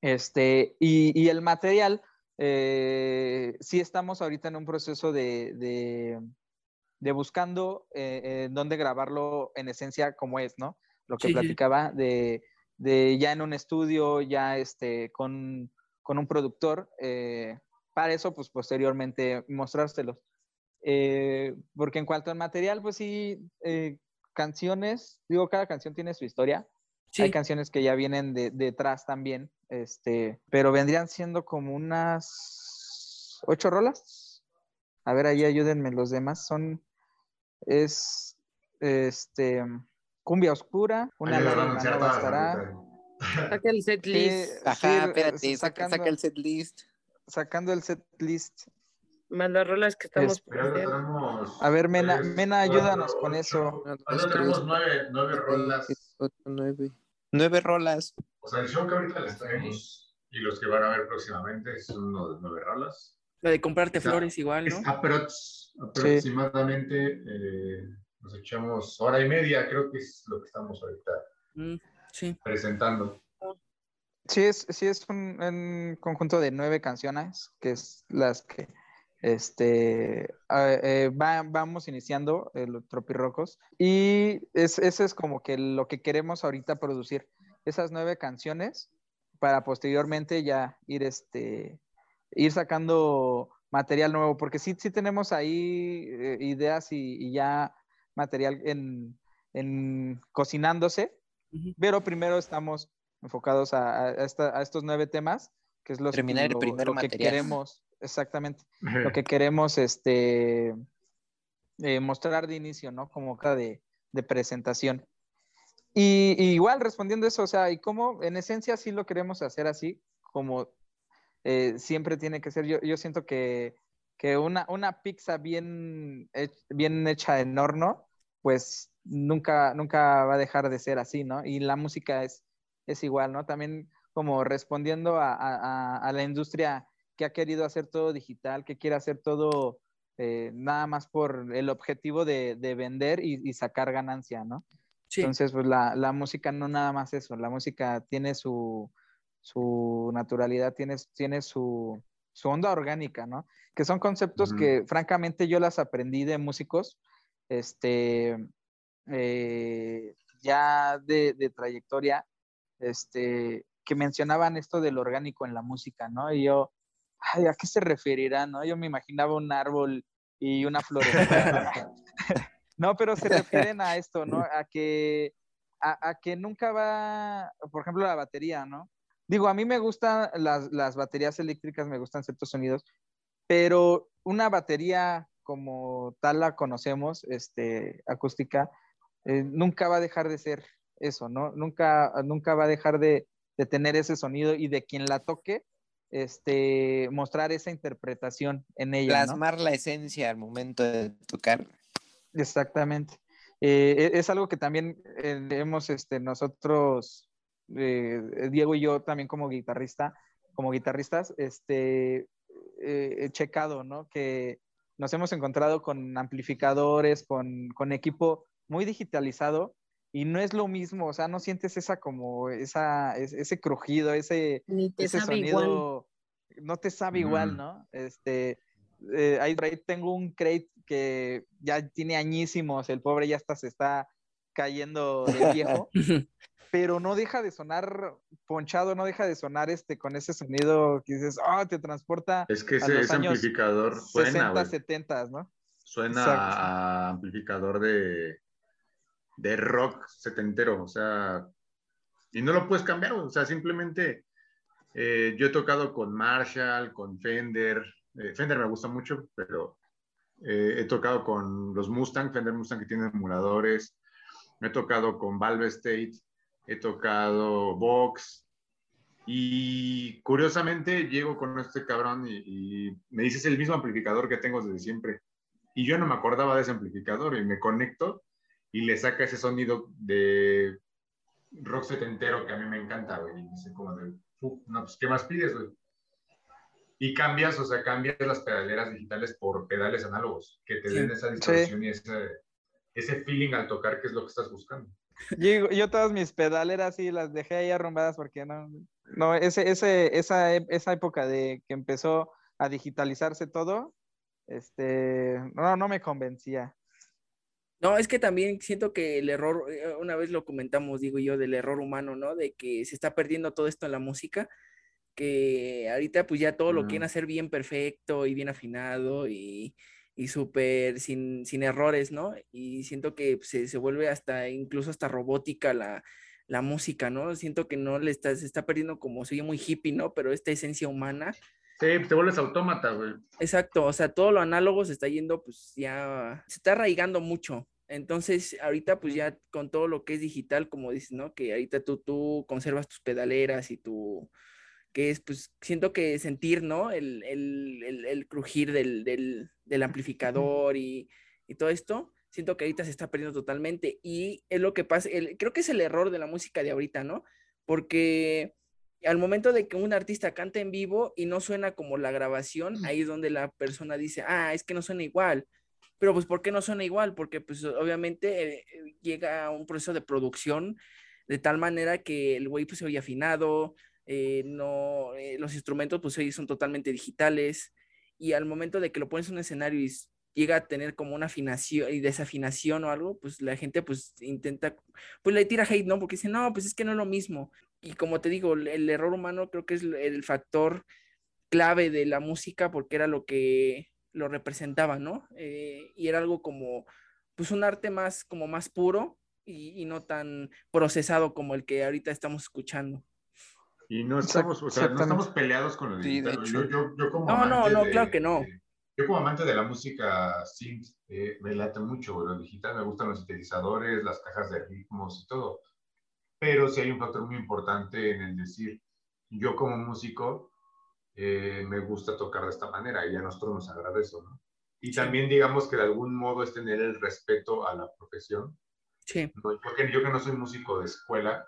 Este, y, el material, eh, sí estamos ahorita en un proceso de, de buscando eh, eh, dónde grabarlo en esencia como es, ¿no? Lo que platicaba de, de, ya en un estudio, ya este, con, con un productor, eh, para eso, pues posteriormente mostrárselos. porque en cuanto al material, pues sí, canciones, digo, cada canción tiene su historia. Hay canciones que ya vienen de, detrás también, este, pero vendrían siendo como unas ocho rolas. A ver, ahí ayúdenme los demás. Son es este Cumbia Oscura, una lágrima no bastará. Saca el set list. Ajá, espérate, saca, saca, el set list. Sacando el set list. Más las rolas que estamos A ver, Mena, Mena ayúdanos con eso. tenemos nueve, nueve rolas. Nueve. nueve rolas. O sea, el show que ahorita les traemos y los que van a ver próximamente son uno de nueve rolas. La de comprarte flores igual, ¿no? aproximadamente eh, nos echamos hora y media, creo que es lo que estamos ahorita mm, presentando. Sí, es, sí es un, conjunto de nueve canciones, que es las que este, eh, vamos iniciando los Tropirrocos y es, eso es como que lo que queremos ahorita producir, esas nueve canciones para posteriormente ya ir, este, ir sacando material nuevo, porque sí, sí tenemos ahí eh, ideas y, ya material en, en cocinándose, pero primero estamos enfocados a, a, estos nueve temas, que es los, Terminar el primer lo que queremos, exactamente, lo que queremos este, eh, mostrar de inicio, ¿no? Como cada de, de presentación. Y, igual respondiendo eso, o sea, y cómo en esencia sí lo queremos hacer así, como eh, siempre tiene que ser. Yo, yo siento que, que una, una, pizza bien, bien hecha en horno, pues nunca, nunca va a dejar de ser así, ¿no? Y la música es, es igual, ¿no? También como respondiendo a, la industria que ha querido hacer todo digital, que quiere hacer todo eh, nada más por el objetivo de, vender y, sacar ganancia, ¿no? Entonces, pues la, música no nada más eso, la música tiene su, naturalidad, tiene, tiene su, onda orgánica, ¿no? Que son conceptos que francamente yo las aprendí de músicos, este, eh, ya de, de trayectoria, este, que mencionaban esto del orgánico en la música, ¿no? Y yo, ay, ¿a qué se referirá, no? Yo me imaginaba un árbol y una flor. no, pero se refieren a esto, ¿no? A que, a, que nunca va, por ejemplo, la batería, ¿no? Digo, a mí me gustan las, las baterías eléctricas, me gustan ciertos sonidos, pero una batería como tal la conocemos, este, acústica, eh, nunca va a dejar de ser eso, ¿no? Nunca, nunca va a dejar de, tener ese sonido y de quien la toque, este, mostrar esa interpretación en ella. Plasmar la esencia al momento de tocar. Exactamente. Eh, e, es algo que también eh, hemos, este, nosotros, eh, Diego y yo también como guitarrista, como guitarristas, este, he checado, ¿no? Que nos hemos encontrado con amplificadores, con, con equipo muy digitalizado, y no es lo mismo, o sea, no sientes esa como, esa, ese crujido, ese, ese sonido, no te sabe igual, ¿no? Este, eh, ahí, tengo un crate que ya tiene añísimos, el pobre ya hasta se está cayendo de viejo, pero no deja de sonar ponchado, no deja de sonar este con ese sonido que dices, ah, te transporta. Es que ese, amplificador suena. 60, 70, ¿no? Suena a amplificador de de rock setentero, o sea, y no lo puedes cambiar, o sea, simplemente eh, yo he tocado con Marshall, con Fender, eh, Fender me gusta mucho, pero eh, he tocado con los Mustang, Fender Mustang que tienen emuladores, he tocado con Valve State, he tocado Vox, y curiosamente llego con este cabrón y, y me dice es el mismo amplificador que tengo desde siempre. Y yo no me acordaba de ese amplificador y me conecto y le saca ese sonido de rock setentero que a mí me encanta, güey. Y dice como de, no, pues, ¿qué más pides, güey? Y cambias, o sea, cambias las pedaleras digitales por pedales análogos, que te den esa distorsión y ese, ese, feeling al tocar, que es lo que estás buscando. Yo, yo todas mis pedaleras sí las dejé ahí arrumbadas porque no, no, ese, ese, esa, esa época de que empezó a digitalizarse todo, este, no, no me convencía. No, es que también siento que el error, eh, una vez lo comentamos, digo yo, del error humano, ¿no? De que se está perdiendo todo esto en la música, que ahorita pues ya todo lo quieren hacer bien perfecto y bien afinado y, y súper sin, sin, errores, ¿no? Y siento que se, se vuelve hasta, incluso hasta robótica la, la, música, ¿no? Siento que no le está, se está perdiendo como, soy muy hippie, ¿no? Pero esta esencia humana. Sí, te vuelves autómata, güey. Exacto, o sea, todo lo análogo se está yendo, pues ya, se está arraigando mucho. Entonces, ahorita pues ya con todo lo que es digital, como dices, ¿no? Que ahorita tú, tú conservas tus pedaleras y tu, que es, pues, siento que sentir, ¿no? El, el, el, crujir del, del, del amplificador y, y, todo esto, siento que ahorita se está perdiendo totalmente. Y es lo que pasa, creo que es el error de la música de ahorita, ¿no? Porque al momento de que un artista canta en vivo y no suena como la grabación, ahí es donde la persona dice, ah, es que no suena igual. Pero pues, ¿por qué no suena igual? Porque pues obviamente eh, llega a un proceso de producción de tal manera que el güey pues se oye afinado, eh, no, eh, los instrumentos pues hoy son totalmente digitales y al momento de que lo pones en un escenario y llega a tener como una afinación y desafinación o algo, pues la gente pues intenta, pues le tira hate, ¿no? Porque dice, no, pues es que no es lo mismo. Y como te digo, el, error humano creo que es el factor clave de la música porque era lo que lo representaba, ¿no? Eh, y era algo como, pues un arte más, como más puro y, y no tan procesado como el que ahorita estamos escuchando. Y no estamos, o sea, no estamos peleados con lo Sí, de digital. hecho. yo, yo, yo como No, no, amante no, de- claro que no. de- yo como amante de la música synth, eh, me late mucho lo digital, me gustan los sintetizadores, las cajas de ritmos y todo. Pero sí hay un factor muy importante en el decir, yo como músico eh, me gusta tocar de esta manera y a nosotros nos agrada eso, ¿no? Y también digamos que de algún modo es tener el respeto a la profesión. Sí. Porque yo que no soy músico de escuela,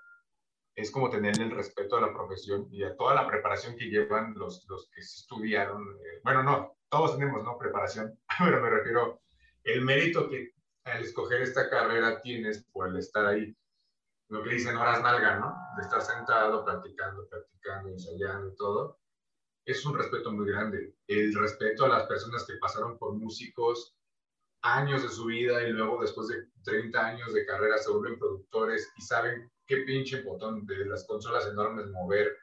es como tener el respeto a la profesión y a toda la preparación que llevan los, los que estudiaron. eh, bueno, no, todos tenemos, ¿no? Preparación, pero me refiero el mérito que al escoger esta carrera tienes por el estar ahí. Lo que dicen horas nalga, ¿no? De estar sentado, practicando, practicando, ensayando y todo. Es un respeto muy grande. El respeto a las personas que pasaron por músicos años de su vida y luego después de 30 años de carrera se vuelven productores y saben qué pinche botón de las consolas enormes mover,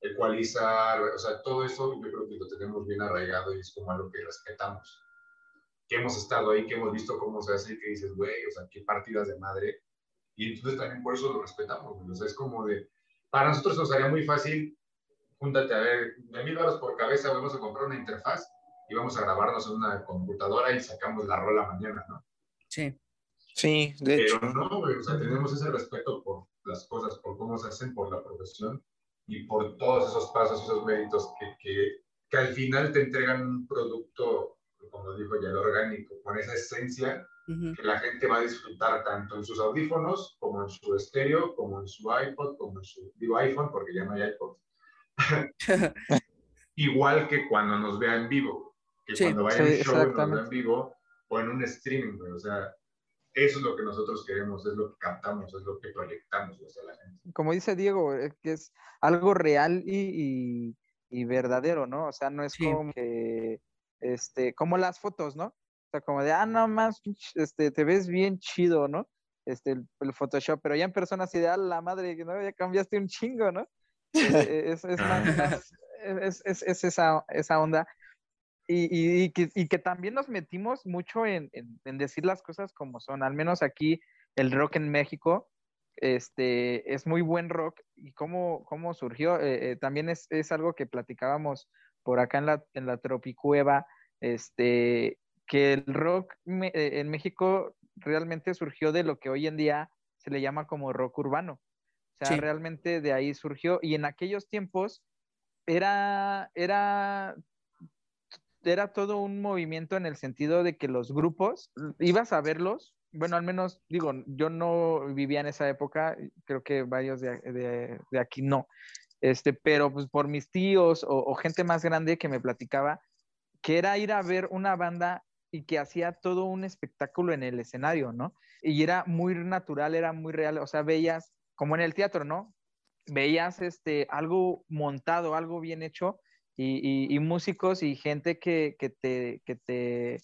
ecualizar, o sea, todo eso yo creo que lo tenemos bien arraigado y es como algo que respetamos. Que hemos estado ahí, que hemos visto cómo se hace y que dices, güey, o sea, qué partidas de madre. Y entonces también por eso lo respetamos, güey. O sea, es como de, para nosotros nos haría muy fácil, júntate a ver, de mil baros por cabeza vamos a comprar una interfaz y vamos a grabarnos en una computadora y sacamos la rola mañana, ¿no? sí. Sí, de hecho. Pero no, güey, o sea, tenemos ese respeto por las cosas, por cómo se hacen, por la profesión y por todos esos pasos, esos méritos que, que, que al final te entregan un producto, como dijo ya, el orgánico, con esa esencia Ujú. que la gente va a disfrutar tanto en sus audífonos, como en su estéreo, como en su iPod, como en su, digo iPhone, porque ya no hay iPod. Igual que cuando nos vea en vivo, que Sí, cuando vaya a sí, un show y nos vea en vivo o en un streaming, güey, o sea, eso es lo que nosotros queremos, es lo que captamos, es lo que proyectamos hacia la gente. como dice Diego, es que es algo real y, y- y verdadero, ¿no? O sea, no es Sí. como que, este, como las fotos, ¿no? O sea, como de, ah, no más, este, te ves bien chido, ¿no? Este, el, el Photoshop, pero ya en persona así de, ah, la madre, ¿no? Ya cambiaste un chingo, ¿no? Eh, es, es más- más- es- es- es esa, esa onda. Y, y- y que, y que también nos metimos mucho en, en- en decir las cosas como son. Al menos aquí el rock en México este, es muy buen rock. ¿Y cómo, cómo surgió? Eh, eh, también es, es algo que platicábamos por acá en la, en la Tropicueva, este, que el rock me- eh, en México realmente surgió de lo que hoy en día se le llama como rock urbano. O sea, Sí. realmente de ahí surgió. Y en aquellos tiempos era, era era todo un movimiento en el sentido de que los grupos, ibas a verlos, bueno, al menos digo, yo no vivía en esa época, creo que varios de, de- aquí no, este, pero pues por mis tíos o, o gente más grande que me platicaba, que era ir a ver una banda y que hacía todo un espectáculo en el escenario, ¿no? Y era muy natural, era muy real, o sea, veías, como en el teatro, ¿no? Veías este, algo montado, algo bien hecho, y, y- y músicos y gente que, que te, que te,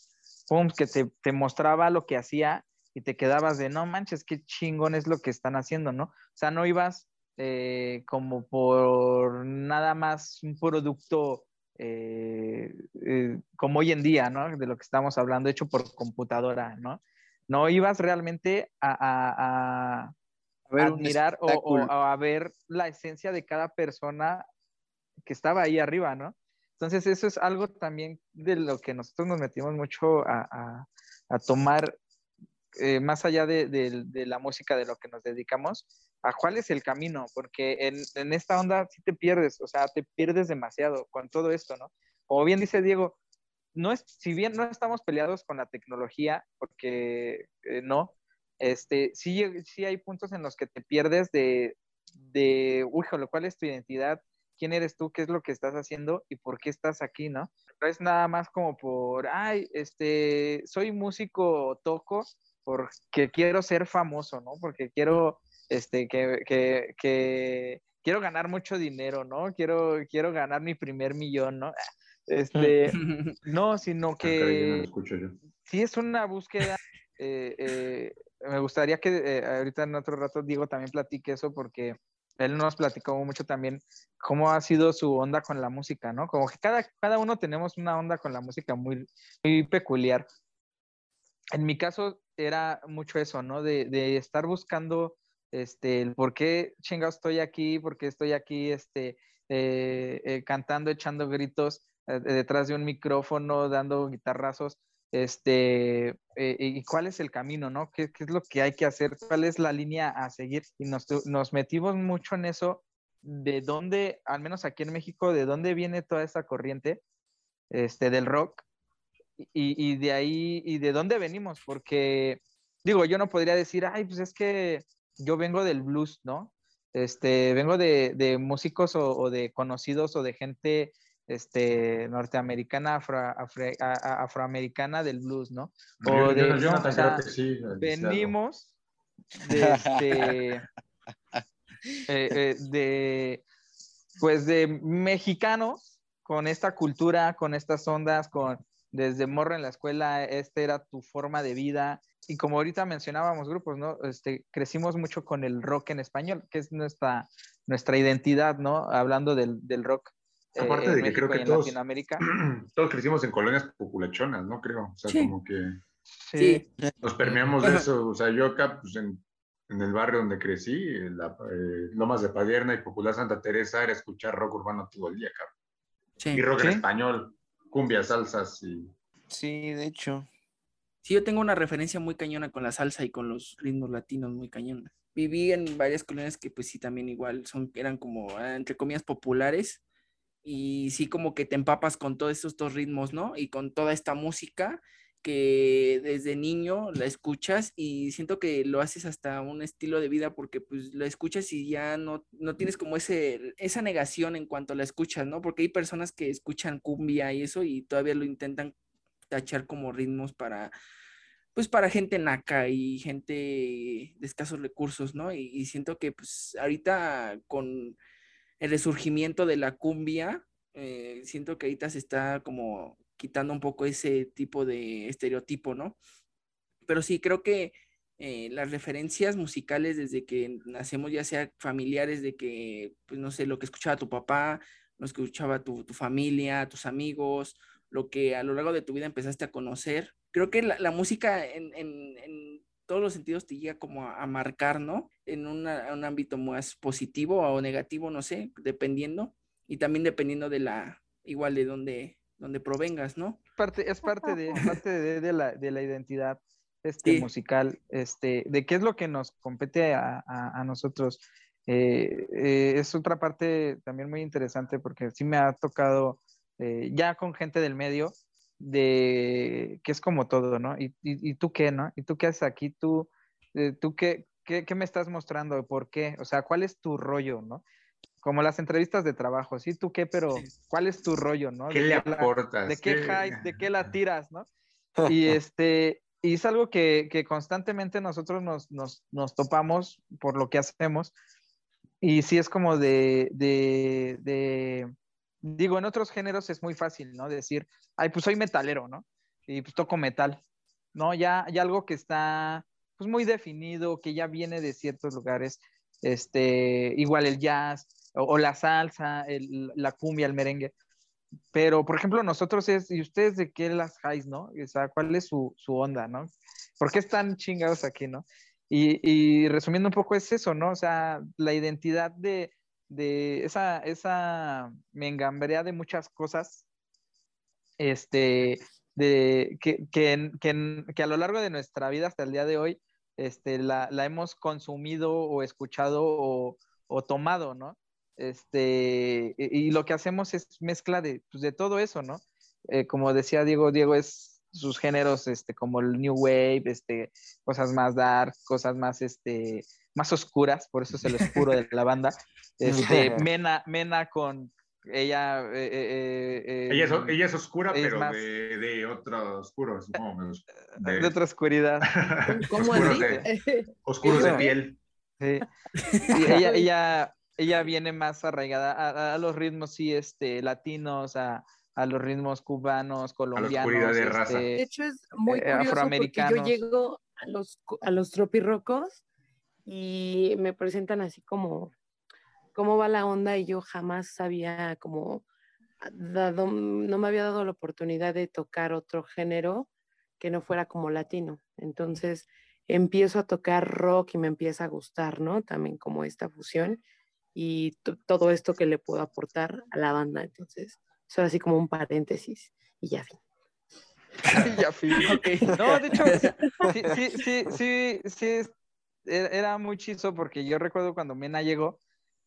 pum, que te, te mostraba lo que hacía y te quedabas de, no manches, qué chingón es lo que están haciendo, ¿no? O sea, no ibas eh, como por nada más un producto eh, eh, como hoy en día, ¿no? De lo que estamos hablando, hecho por computadora, ¿no? No ibas realmente a, a- a- A ver, un admirar o a ver la esencia de cada persona que estaba ahí arriba, ¿no? Entonces eso es algo también de lo que nosotros nos metimos mucho a, tomar, eh, más allá de, la música de lo que nos dedicamos, a cuál es el camino, porque en, esta onda sí te pierdes, o sea, te pierdes demasiado con todo esto, ¿no? Como bien dice Diego, no es, si bien no estamos peleados con la tecnología, porque eh, no, este, sí, sí hay puntos en los que te pierdes de, de, uy, ¿cuál es tu identidad? ¿Quién eres tú? ¿Qué es lo que estás haciendo? ¿Y por qué estás aquí, no? No es nada más como por, ay, este, soy músico, toco, porque quiero ser famoso, ¿no? Porque quiero, este, que, que, que quiero ganar mucho dinero, ¿no? Quiero, quiero ganar mi primer millón, ¿no? Este, no, sino ah, que sí es una búsqueda. Eh, eh, me gustaría que eh, ahorita en otro rato Diego también platique eso porque él nos platicó mucho también cómo ha sido su onda con la música, ¿no? Como que cada, cada uno tenemos una onda con la música muy, muy peculiar. En mi caso era mucho eso, ¿no? De, de estar buscando este, el por qué chingado estoy aquí, por qué estoy aquí este, cantando, echando gritos eh, detrás de un micrófono, dando guitarrazos, este, eh, y cuál es el camino, ¿no? ¿Qué, ¿Qué, es lo que hay que hacer? ¿Cuál es la línea a seguir? Y nos, nos metimos mucho en eso, de dónde, al menos aquí en México, de dónde viene toda esa corriente este, del rock y, de ahí, y de dónde venimos, porque, digo, yo no podría decir, ay, pues es que yo vengo del blues, ¿no? Este, vengo de, de músicos o, de conocidos o de gente este, norteamericana, afroamericana del blues, ¿no? O de, venimos de, este, eh, eh, de, pues de mexicanos con esta cultura, con estas ondas, con desde morro en la escuela, esta era tu forma de vida. Y como ahorita mencionábamos grupos, ¿no? Este, crecimos mucho con el rock en español, que es nuestra, nuestra identidad, ¿no? Hablando del, del rock Aparte eh, de que creo que todos, todos crecimos en colonias populachonas, ¿no? Creo. O sea, como que sí. nos permeamos de eso. O sea, yo acá, pues en, en el barrio donde crecí, la, eh, Lomas de Padierna y Popular Santa Teresa, era escuchar rock urbano todo el día, cabrón. Sí. Y rock en español, cumbias, salsas y... Sí, de hecho. Sí, yo tengo una referencia muy cañona con la salsa y con los ritmos latinos muy cañonas. Viví en varias colonias que pues sí también igual son, eran como, ah, entre comillas, populares, y sí como que te empapas con todos estos ritmos, ¿no? Y con toda esta música que desde niño la escuchas y siento que lo haces hasta un estilo de vida porque pues la escuchas y ya no, no tienes como ese, esa negación en cuanto la escuchas, ¿no? Porque hay personas que escuchan cumbia y eso y todavía lo intentan tachar como ritmos para, pues para gente naca y gente de escasos recursos, ¿no? Y, y siento que pues ahorita con el resurgimiento de la cumbia, eh, siento que ahorita se está como quitando un poco ese tipo de estereotipo, ¿no? Pero sí, creo que eh, las referencias musicales desde que nacemos, ya sea familiares, de que, pues no sé, lo que escuchaba tu papá, lo que escuchaba tu, familia, tus amigos, lo que a lo largo de tu vida empezaste a conocer. Creo que la, música en, todos los sentidos te llega como a, marcar, ¿no? En un ámbito más positivo o negativo, no sé, dependiendo. Y también dependiendo de la, igual de dónde, donde provengas, ¿no? Parte, es parte de, parte de, la, de la identidad este, musical, este, de qué es lo que nos compete a, a, nosotros. Eh, eh, es otra parte también muy interesante porque sí me ha tocado eh, ya con gente del medio de que es como todo, ¿no? ¿Y, y, tú qué, no? ¿Y tú qué haces aquí? ¿Tú, eh, tú qué, qué, qué, me estás mostrando? ¿Por qué? O sea, ¿cuál es tu rollo, no? Como las entrevistas de trabajo, ¿sí? ¿Tú qué? Pero, ¿cuál es tu rollo, no? ¿Qué le aportas? ¿De qué, de qué la tiras, no? Y este, y es algo que, que constantemente nosotros nos, nos, nos, topamos por lo que hacemos. Y sí es como de, de, de digo, en otros géneros es muy fácil, ¿no? Decir, ay, pues soy metalero, ¿no? Y pues toco metal, ¿no? Ya, ya algo que está, pues muy definido, que ya viene de ciertos lugares, este, igual el jazz o, la salsa, la cumbia, el merengue. Pero, por ejemplo, nosotros es, ¿y ustedes de qué las highs, no? O sea, ¿cuál es su, su onda, no? ¿Por qué están chingados aquí, no? Y, y resumiendo un poco es eso, ¿no? O sea, la identidad de, de esa, esa mengambrea de muchas cosas, este, de, que, que, que, a lo largo de nuestra vida hasta el día de hoy, este, la, la hemos consumido o escuchado o, tomado, ¿no? Este, y, lo que hacemos es mezcla de, pues, de todo eso, ¿no? Eh, como decía Diego, Diego es sus géneros, este, como el New Wave, este, cosas más dark, cosas más, este, más oscuras, por eso es el oscuro de la banda. Este, Mena, Mena con ella, eh, eh, eh, ella, es, ella, es, oscura, pero de, de otro oscuro, de, otra oscuridad. ¿Cómo oscuros De, oscuros de piel. Sí. Y ella, ella, ella viene más arraigada a, los ritmos, sí, este, latinos, a, a los ritmos cubanos, colombianos. A de, raza. Este, de hecho, es muy curioso porque yo llego a los, a los tropirrocos y me presentan así como cómo va la onda y yo jamás había como dado, no me había dado la oportunidad de tocar otro género que no fuera como latino. Entonces empiezo a tocar rock y me empieza a gustar, ¿no? También como esta fusión y todo esto que le puedo aportar a la banda. Entonces, eso así como un paréntesis y ya fin. ya fin, No, de hecho, sí, sí, sí, sí, sí, era muy chiso porque yo recuerdo cuando Mena llegó,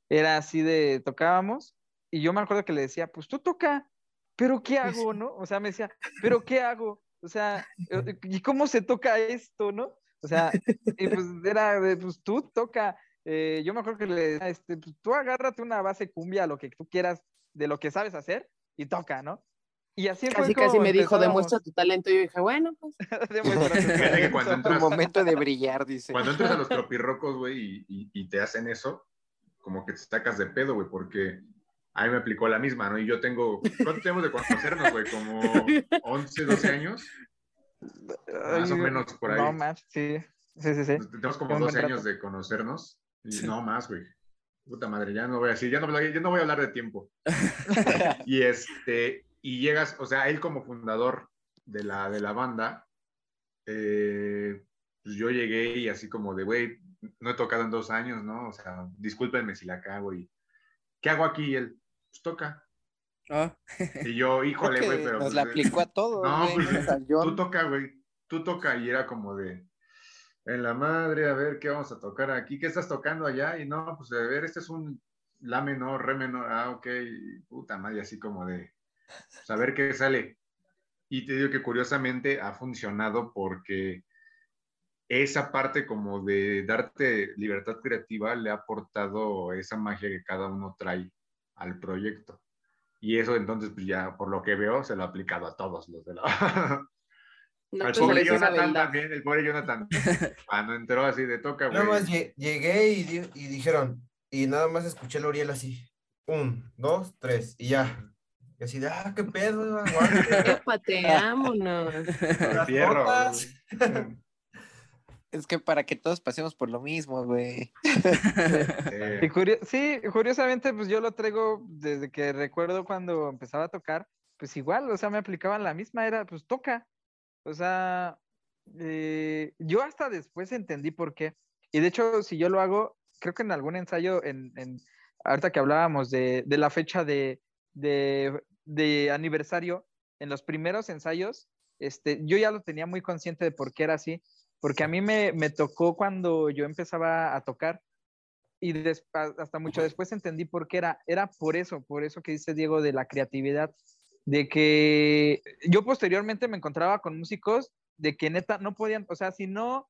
era así de tocábamos y yo me acuerdo que le decía, pues tú toca, pero ¿qué hago, no? O sea, me decía, pero ¿qué hago? O sea, eh, ¿y cómo se toca esto, no? O sea, y pues era de, pues tú toca. Eh, yo me acuerdo que le decía, este, pues tú agárrate una base cumbia, lo que tú quieras, de lo que sabes hacer, y toca, ¿no? Y así casi, fue casi me dijo, demuestra tu talento. Y yo dije, bueno, pues. demuestra cuando entras, momento de brillar, dice. Cuando entras a los tropirrocos, güey, y, y, te hacen eso, como que te sacas de pedo, güey, porque a mí me aplicó la misma, ¿no? Y yo tengo, ¿cuánto tenemos de conocernos, güey? Como 11, 12 años. Más o menos por ahí. No más, sí. Sí, sí, sí. Tenemos como 12 años de conocernos. Y no más, güey. Puta madre, ya no voy a decir, ya no, ya no voy a hablar de tiempo. y este, y llegas, o sea, él como fundador de la, de la banda, eh, pues yo llegué y así como de, güey, no he tocado en dos años, ¿no? O sea, discúlpenme si la cago y... ¿Qué hago aquí? Y él, pues toca. Ah. Y yo, híjole, güey, pero... Nos la pues, aplicó a todo. No, pues, tú toca, güey, tú toca. Y era como de, en la madre, a ver, ¿qué vamos a tocar aquí? ¿Qué estás tocando allá? Y no, pues a ver, este es un la menor, re menor, ah, ok, puta madre, así como de, saber pues, qué sale. Y te digo que curiosamente ha funcionado porque esa parte como de darte libertad creativa le ha aportado esa magia que cada uno trae al proyecto. Y eso entonces, pues ya por lo que veo, se lo ha aplicado a todos los de la... al pues, pobre Jonathan también, el pobre Jonathan, cuando entró así de toca, güey. Nada más llegué y, y, dijeron, y nada más escuché a Uriel así, un, dos, tres, y ya. Y así de, ah, qué pedo, aguante. pateámonos. Las Es que para que todos pasemos por lo mismo, güey. sí, curiosamente, pues yo lo traigo desde que recuerdo cuando empezaba a tocar, pues igual, o sea, me aplicaban la misma, era, pues toca. O sea, eh, yo hasta después entendí por qué. Y de hecho, si yo lo hago, creo que en algún ensayo, en, en ahorita que hablábamos de, de la fecha de, de, de, aniversario, en los primeros ensayos, este, yo ya lo tenía muy consciente de por qué era así porque a mí me, me tocó cuando yo empezaba a tocar y hasta mucho después entendí por qué era, era por eso, por eso que dice Diego de la creatividad, de que yo posteriormente me encontraba con músicos de que neta no podían, o sea, si no,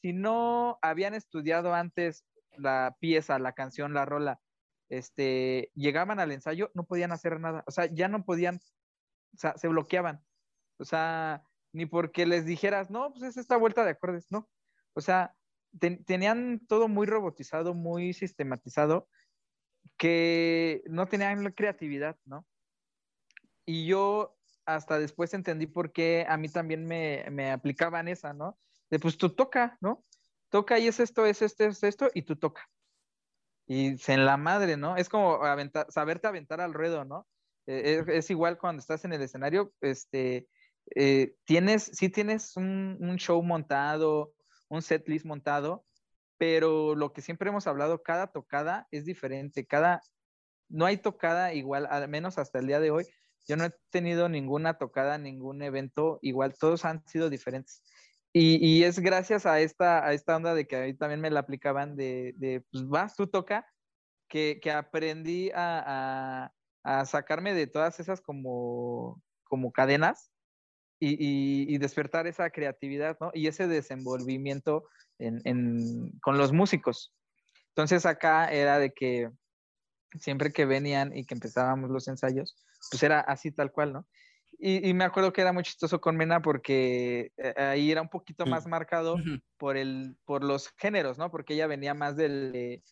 si no habían estudiado antes la pieza, la canción, la rola, este, llegaban al ensayo, no podían hacer nada, o sea, ya no podían, o sea, se bloqueaban, o sea, ni porque les dijeras, no, pues es esta vuelta de acordes, no. O sea, tenían todo muy robotizado, muy sistematizado, que no tenían la creatividad, ¿no? Y yo hasta después entendí por qué a mí también me, me aplicaban esa, ¿no? De pues tú toca, ¿no? Toca y es esto, es esto, es esto, y tú toca. Y en la madre, ¿no? Es como saberte aventar al ruedo, ¿no? E, es, es, igual cuando estás en el escenario, este, eh, tienes, sí tienes un, un, show montado, un set list montado, pero lo que siempre hemos hablado, cada tocada es diferente, cada, no hay tocada igual, al menos hasta el día de hoy, yo no he tenido ninguna tocada, ningún evento igual, todos han sido diferentes. Y, y es gracias a esta, a esta onda de que ahí también me la aplicaban de, de pues vas, tú toca, que, que aprendí a, a, a, sacarme de todas esas como, como cadenas y, despertar esa creatividad, ¿no? Y ese desenvolvimiento con los músicos. Entonces acá era de que siempre que venían y que empezábamos los ensayos, pues era así tal cual, ¿no? Y, me acuerdo que era muy chistoso con Mena porque eh, ahí era un poquito más marcado por, el, por los géneros, ¿no? Porque ella venía más de,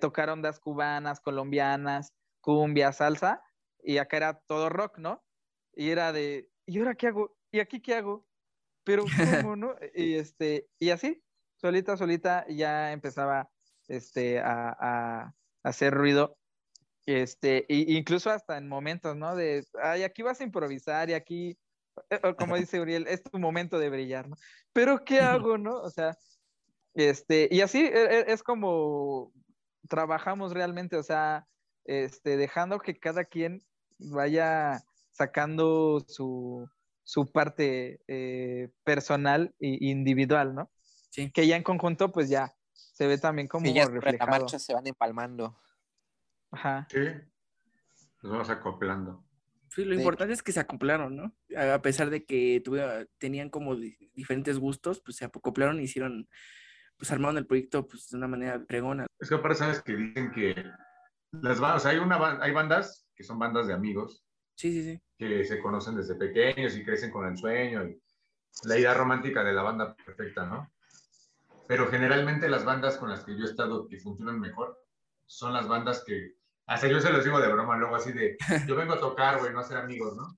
tocar ondas cubanas, colombianas, cumbia, salsa, y acá era todo rock, ¿no? Y era de, ¿y ahora qué hago? ¿Y aquí qué hago? Pero, ¿cómo, no? Y, este, y así, solita, solita, ya empezaba este, a, a hacer ruido este, incluso hasta en momentos, ¿no? De, ay, aquí vas a improvisar y aquí, eh, como dice Uriel, es tu momento de brillar, ¿no? Pero, ¿qué hago, no? O sea, este, y así e, e, es como trabajamos realmente, o sea, este, dejando que cada quien vaya sacando su, su parte eh, personal e individual, ¿no? Sí. Que ya en conjunto, pues ya se ve también como y ya reflejado. la marcha se van empalmando. Ajá. Sí. Nos vamos acoplando. Sí, lo importante es que se acoplaron, ¿no? A pesar de que tenían como diferentes gustos, pues se acoplaron y hicieron, pues armaron el proyecto pues, de una manera pregona. Es que aparte sabes que dicen que las bandas, hay, una, hay bandas que son bandas de amigos. Sí, sí, sí. Que se conocen desde pequeños y crecen con el sueño y la idea romántica de la banda perfecta, ¿no? Pero generalmente las bandas con las que yo he estado que funcionan mejor son las bandas que hasta yo se los digo de broma, luego así de, yo vengo a tocar, güey, no a ser amigos, ¿no?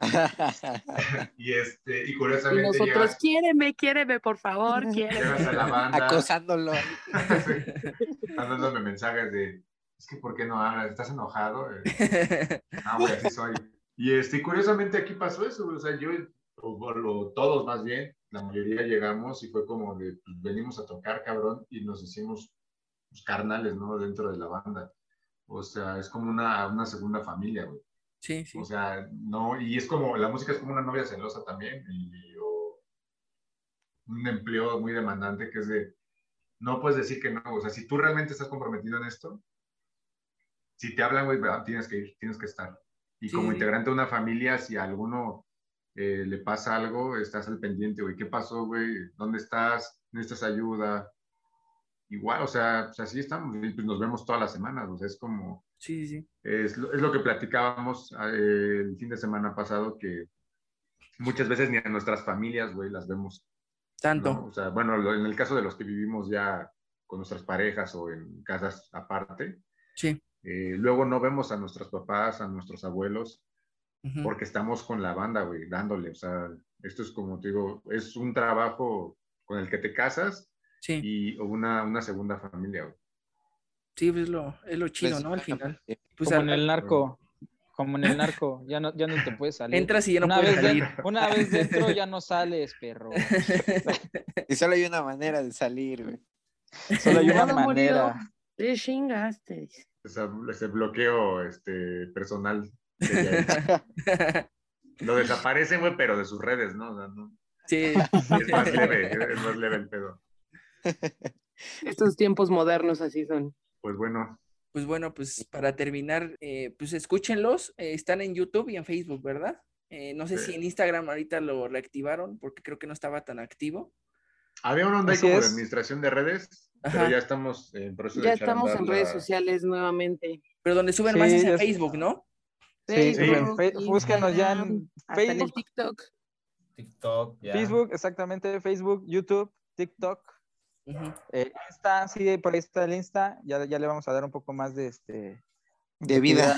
y este, y curiosamente. Y nosotros, llegas, quiéreme, quiéreme, por favor, quiéreme. A la banda. Acosándolo. Mandándome mensajes de, es que, ¿por qué no hablas? ¿Estás enojado? ah, güey, así soy. Y este, curiosamente aquí pasó eso, o sea, yo, o, todos más bien, la mayoría llegamos y fue como de, pues, venimos a tocar, cabrón, y nos hicimos pues, carnales, ¿no? Dentro de la banda. O sea, es como una, una segunda familia, güey. Sí, sí. O sea, no, y es como, la música es como una novia celosa también, y, un empleo muy demandante que es de, no puedes decir que no, o sea, si tú realmente estás comprometido en esto, si te hablan, güey, tienes que ir, tienes que estar. Y como integrante de una familia, si a alguno eh, le pasa algo, estás al pendiente, güey, ¿qué pasó, güey? ¿Dónde estás? ¿Necesitas ayuda? igual, o sea, pues así estamos, y pues nos vemos todas las semanas, o sea, es como... Sí, sí. Es, es lo que platicábamos ah, el fin de semana pasado, que muchas veces ni a nuestras familias, güey, las vemos. Tanto. O sea, bueno, en el caso de los que vivimos ya con nuestras parejas o en casas aparte, sí. Eh, luego no vemos a nuestros papás, a nuestros abuelos, porque estamos con la banda, güey, dándole, o sea, esto es como te digo, es un trabajo con el que te casas y una, una segunda familia. Sí, pues, es lo, es lo chido, pues, ¿no? Al final. Pues como en el narco, como en el narco, ya no, ya no te puedes salir. Entras y ya no una puedes salir. una vez dentro ya no sales, perro. y solo hay una manera de salir, güey. Solo hay una manera. Te chingaste. Ese, bloqueo este, personal. lo desaparecen, güey, pero de sus redes, ¿no? Sí. Es más leve, es más leve el pedo. Estos tiempos modernos así son. Pues bueno. Pues bueno, pues para terminar, eh, pues escúchenlos. Eh, están en YouTube y en Facebook, ¿verdad? Eh, no sé si en Instagram ahorita lo reactivaron porque creo que no estaba tan activo. Había un onda como de administración de redes, pero ya estamos en proceso Ya estamos en redes sociales nuevamente. Pero donde suben más es en Facebook, ¿no? Sí, sí, búscanos ya en Facebook. TikTok. TikTok, Facebook, exactamente, Facebook, YouTube, TikTok. Eh, Insta, sí, por ahí está el Insta, ya, ya le vamos a dar un poco más de este de vida.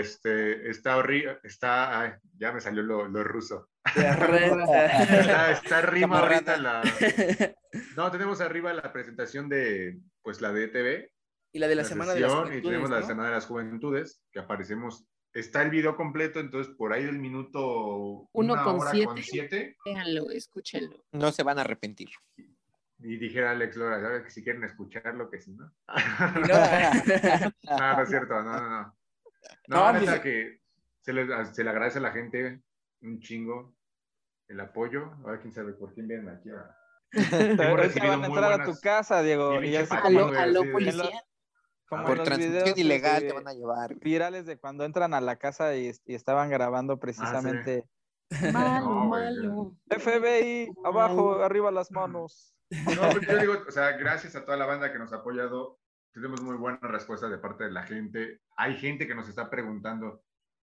este, está horrible, está, ya me salió lo, lo ruso. está, está, arriba ahorita la. No, tenemos arriba la presentación de, pues la de TV. Y la de la, Semana de las Juventudes. Y tenemos la Semana de las Juventudes, que aparecemos está el video completo, entonces por ahí del minuto uno con, siete, Déjenlo, escúchenlo. No se van a arrepentir. Y dijera Alex Lora, que si quieren escucharlo, que si no. no, no es cierto, no, no, no. No, no que se le, se le, agradece a la gente un chingo el apoyo. A ver quién sabe por quién vienen aquí. Hemos recibido van a entrar a tu casa, Diego. Y ya aló, aló, policía. por transmisión ilegal te van a llevar. Virales de cuando entran a la casa y, estaban grabando precisamente. Malo, malo. FBI, abajo, arriba las manos. No, pues yo digo, o sea, gracias a toda la banda que nos ha apoyado, tenemos muy buenas respuestas de parte de la gente. Hay gente que nos está preguntando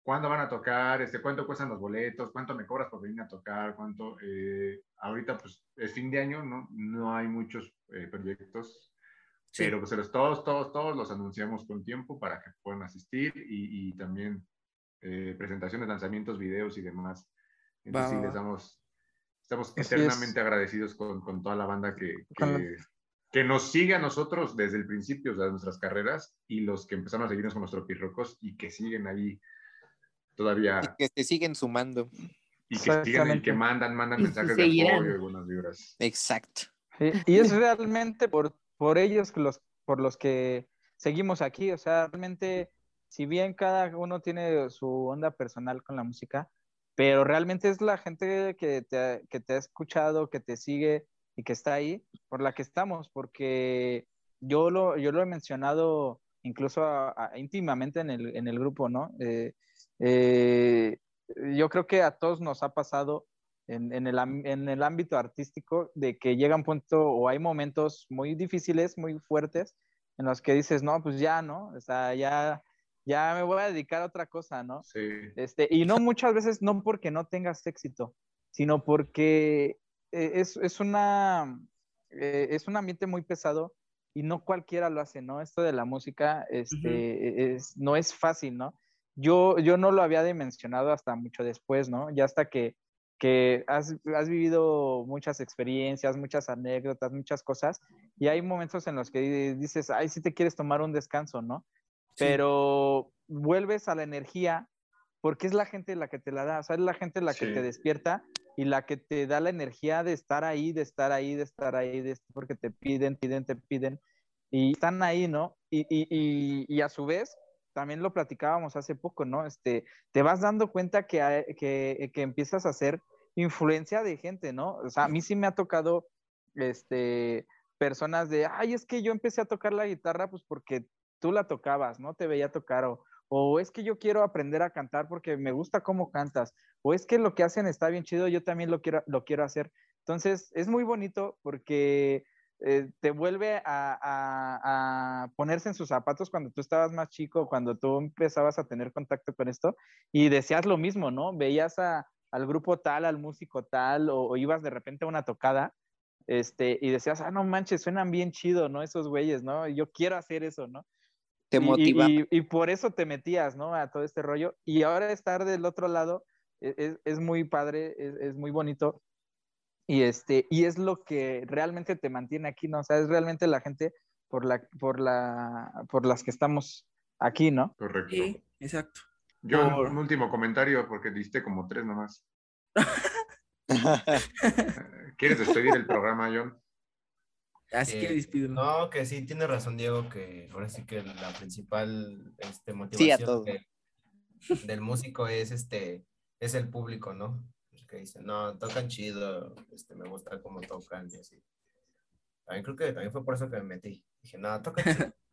cuándo van a tocar, este, cuánto cuestan los boletos, cuánto me cobras por venir a tocar, cuánto. Eh, ahorita, pues, es fin de año, ¿no? No hay muchos eh, proyectos, pero pues todos, todos, todos los anunciamos con tiempo para que puedan asistir y, y también eh, presentaciones, lanzamientos, videos y demás. Entonces, sí, les damos, estamos eternamente agradecidos con, con, toda la banda que, que, que, nos sigue a nosotros desde el principio de nuestras carreras y los que empezaron a seguirnos con nuestros pirrocos y que siguen ahí todavía. Y que se siguen sumando. Y que siguen que mandan, mandan mensajes de apoyo y algunas vibras. Exacto. y es realmente por, por ellos los, por los que seguimos aquí. O sea, realmente, si bien cada uno tiene su onda personal con la música, pero realmente es la gente que te, que te ha escuchado, que te sigue y que está ahí, por la que estamos, porque yo lo, yo lo he mencionado incluso íntimamente en el, en el grupo, ¿no? Eh, eh, yo creo que a todos nos ha pasado en, en, el, en, el, ámbito artístico de que llega un punto o hay momentos muy difíciles, muy fuertes, en los que dices, no, pues ya, ¿no? O sea, ya, ya me voy a dedicar a otra cosa, ¿no? Sí. Este, y no muchas veces, no porque no tengas éxito, sino porque eh, es, es, una, eh, es un ambiente muy pesado y no cualquiera lo hace, ¿no? Esto de la música este, es, no es fácil, ¿no? Yo, yo no lo había dimensionado hasta mucho después, ¿no? Ya hasta que, que has, has, vivido muchas experiencias, muchas anécdotas, muchas cosas, y hay momentos en los que dices, ay, sí te quieres tomar un descanso, ¿no? Pero vuelves a la energía porque es la gente la que te la da, o sea, es la gente la que te despierta y la que te da la energía de estar ahí, de estar ahí, de estar ahí, de, porque te piden, piden, te piden, y están ahí, ¿no? Y, y, y, y a su vez, también lo platicábamos hace poco, ¿no? Este, te vas dando cuenta que, que, que empiezas a hacer influencia de gente, ¿no? O sea, a mí sí me ha tocado, este, personas de, ay, es que yo empecé a tocar la guitarra, pues porque tú la tocabas, ¿no? Te veía tocar, o, o es que yo quiero aprender a cantar porque me gusta cómo cantas, o es que lo que hacen está bien chido, yo también lo quiero, lo quiero hacer. Entonces, es muy bonito porque eh, te vuelve a, ponerse en sus zapatos cuando tú estabas más chico, cuando tú empezabas a tener contacto con esto y decías lo mismo, ¿no? Veías al grupo tal, al músico tal, o, ibas de repente a una tocada, este, y decías, ah, no manches, suenan bien chido, ¿no? Esos güeyes, ¿no? Yo quiero hacer eso, ¿no? Te motiva. Y, por eso te metías, ¿no? A todo este rollo. Y ahora estar del otro lado e, es, muy padre, es, es muy bonito y, este, y es lo que realmente te mantiene aquí, ¿no? O sea, es realmente la gente por, la, por, la, por las que estamos aquí, ¿no? Correcto. Sí, exacto. Yo un último comentario porque diste como tres nomás. ¿Quieres despedir el programa, John? Así que despido. No, que sí, tiene razón Diego, que ahora sí que la principal este, motivación del músico es este es el público, ¿no? Que dicen, no, tocan chido, este, me gusta cómo tocan y así. También creo que también fue por eso que me metí. Dije, no, tocan chido.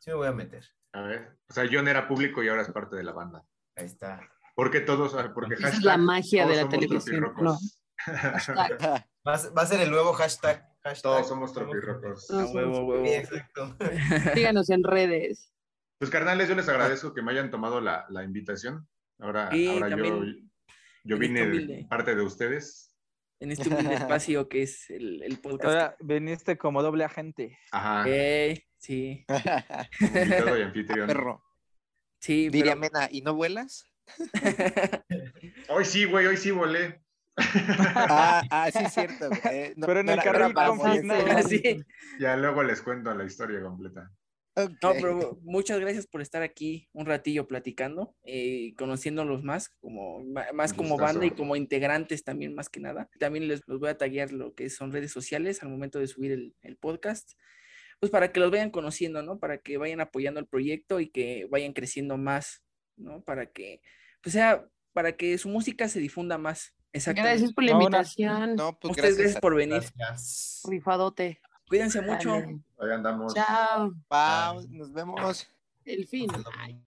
Sí me voy a meter. A ver, o sea, John era público y ahora es parte de la banda. Ahí está. Porque todos, porque Esa es la magia de la televisión. No. va, a ser el nuevo hashtag. todos somos tropirrocos. huevo, huevo. Sí, exacto. Síganos en redes. Pues carnales, yo les agradezco que me hayan tomado la, la invitación. Ahora, ahora yo, yo este vine de parte de ustedes. En este humilde espacio que es el, el podcast. Ahora viniste como doble agente. Ajá. Eh, sí. invitado y anfitrión. Perro. Sí, Diría Mena, ¿y no vuelas? hoy sí, güey, hoy sí volé. ah, ah, sí, es cierto. pero en el carril con sí. Ya luego les cuento la historia completa. No, pero muchas gracias por estar aquí un ratillo platicando, eh, conociéndolos más, como, más como banda y como integrantes también, más que nada. También les los voy a taguear lo que son redes sociales al momento de subir el, el podcast, pues para que los vayan conociendo, ¿no? Para que vayan apoyando el proyecto y que vayan creciendo más, ¿no? Para que, pues sea, para que su música se difunda más. Gracias por la invitación. No, pues Muchas gracias, por venir. Gracias. Rifadote. Cuídense mucho. Ahí andamos. Chao. Bye, nos vemos. El fin.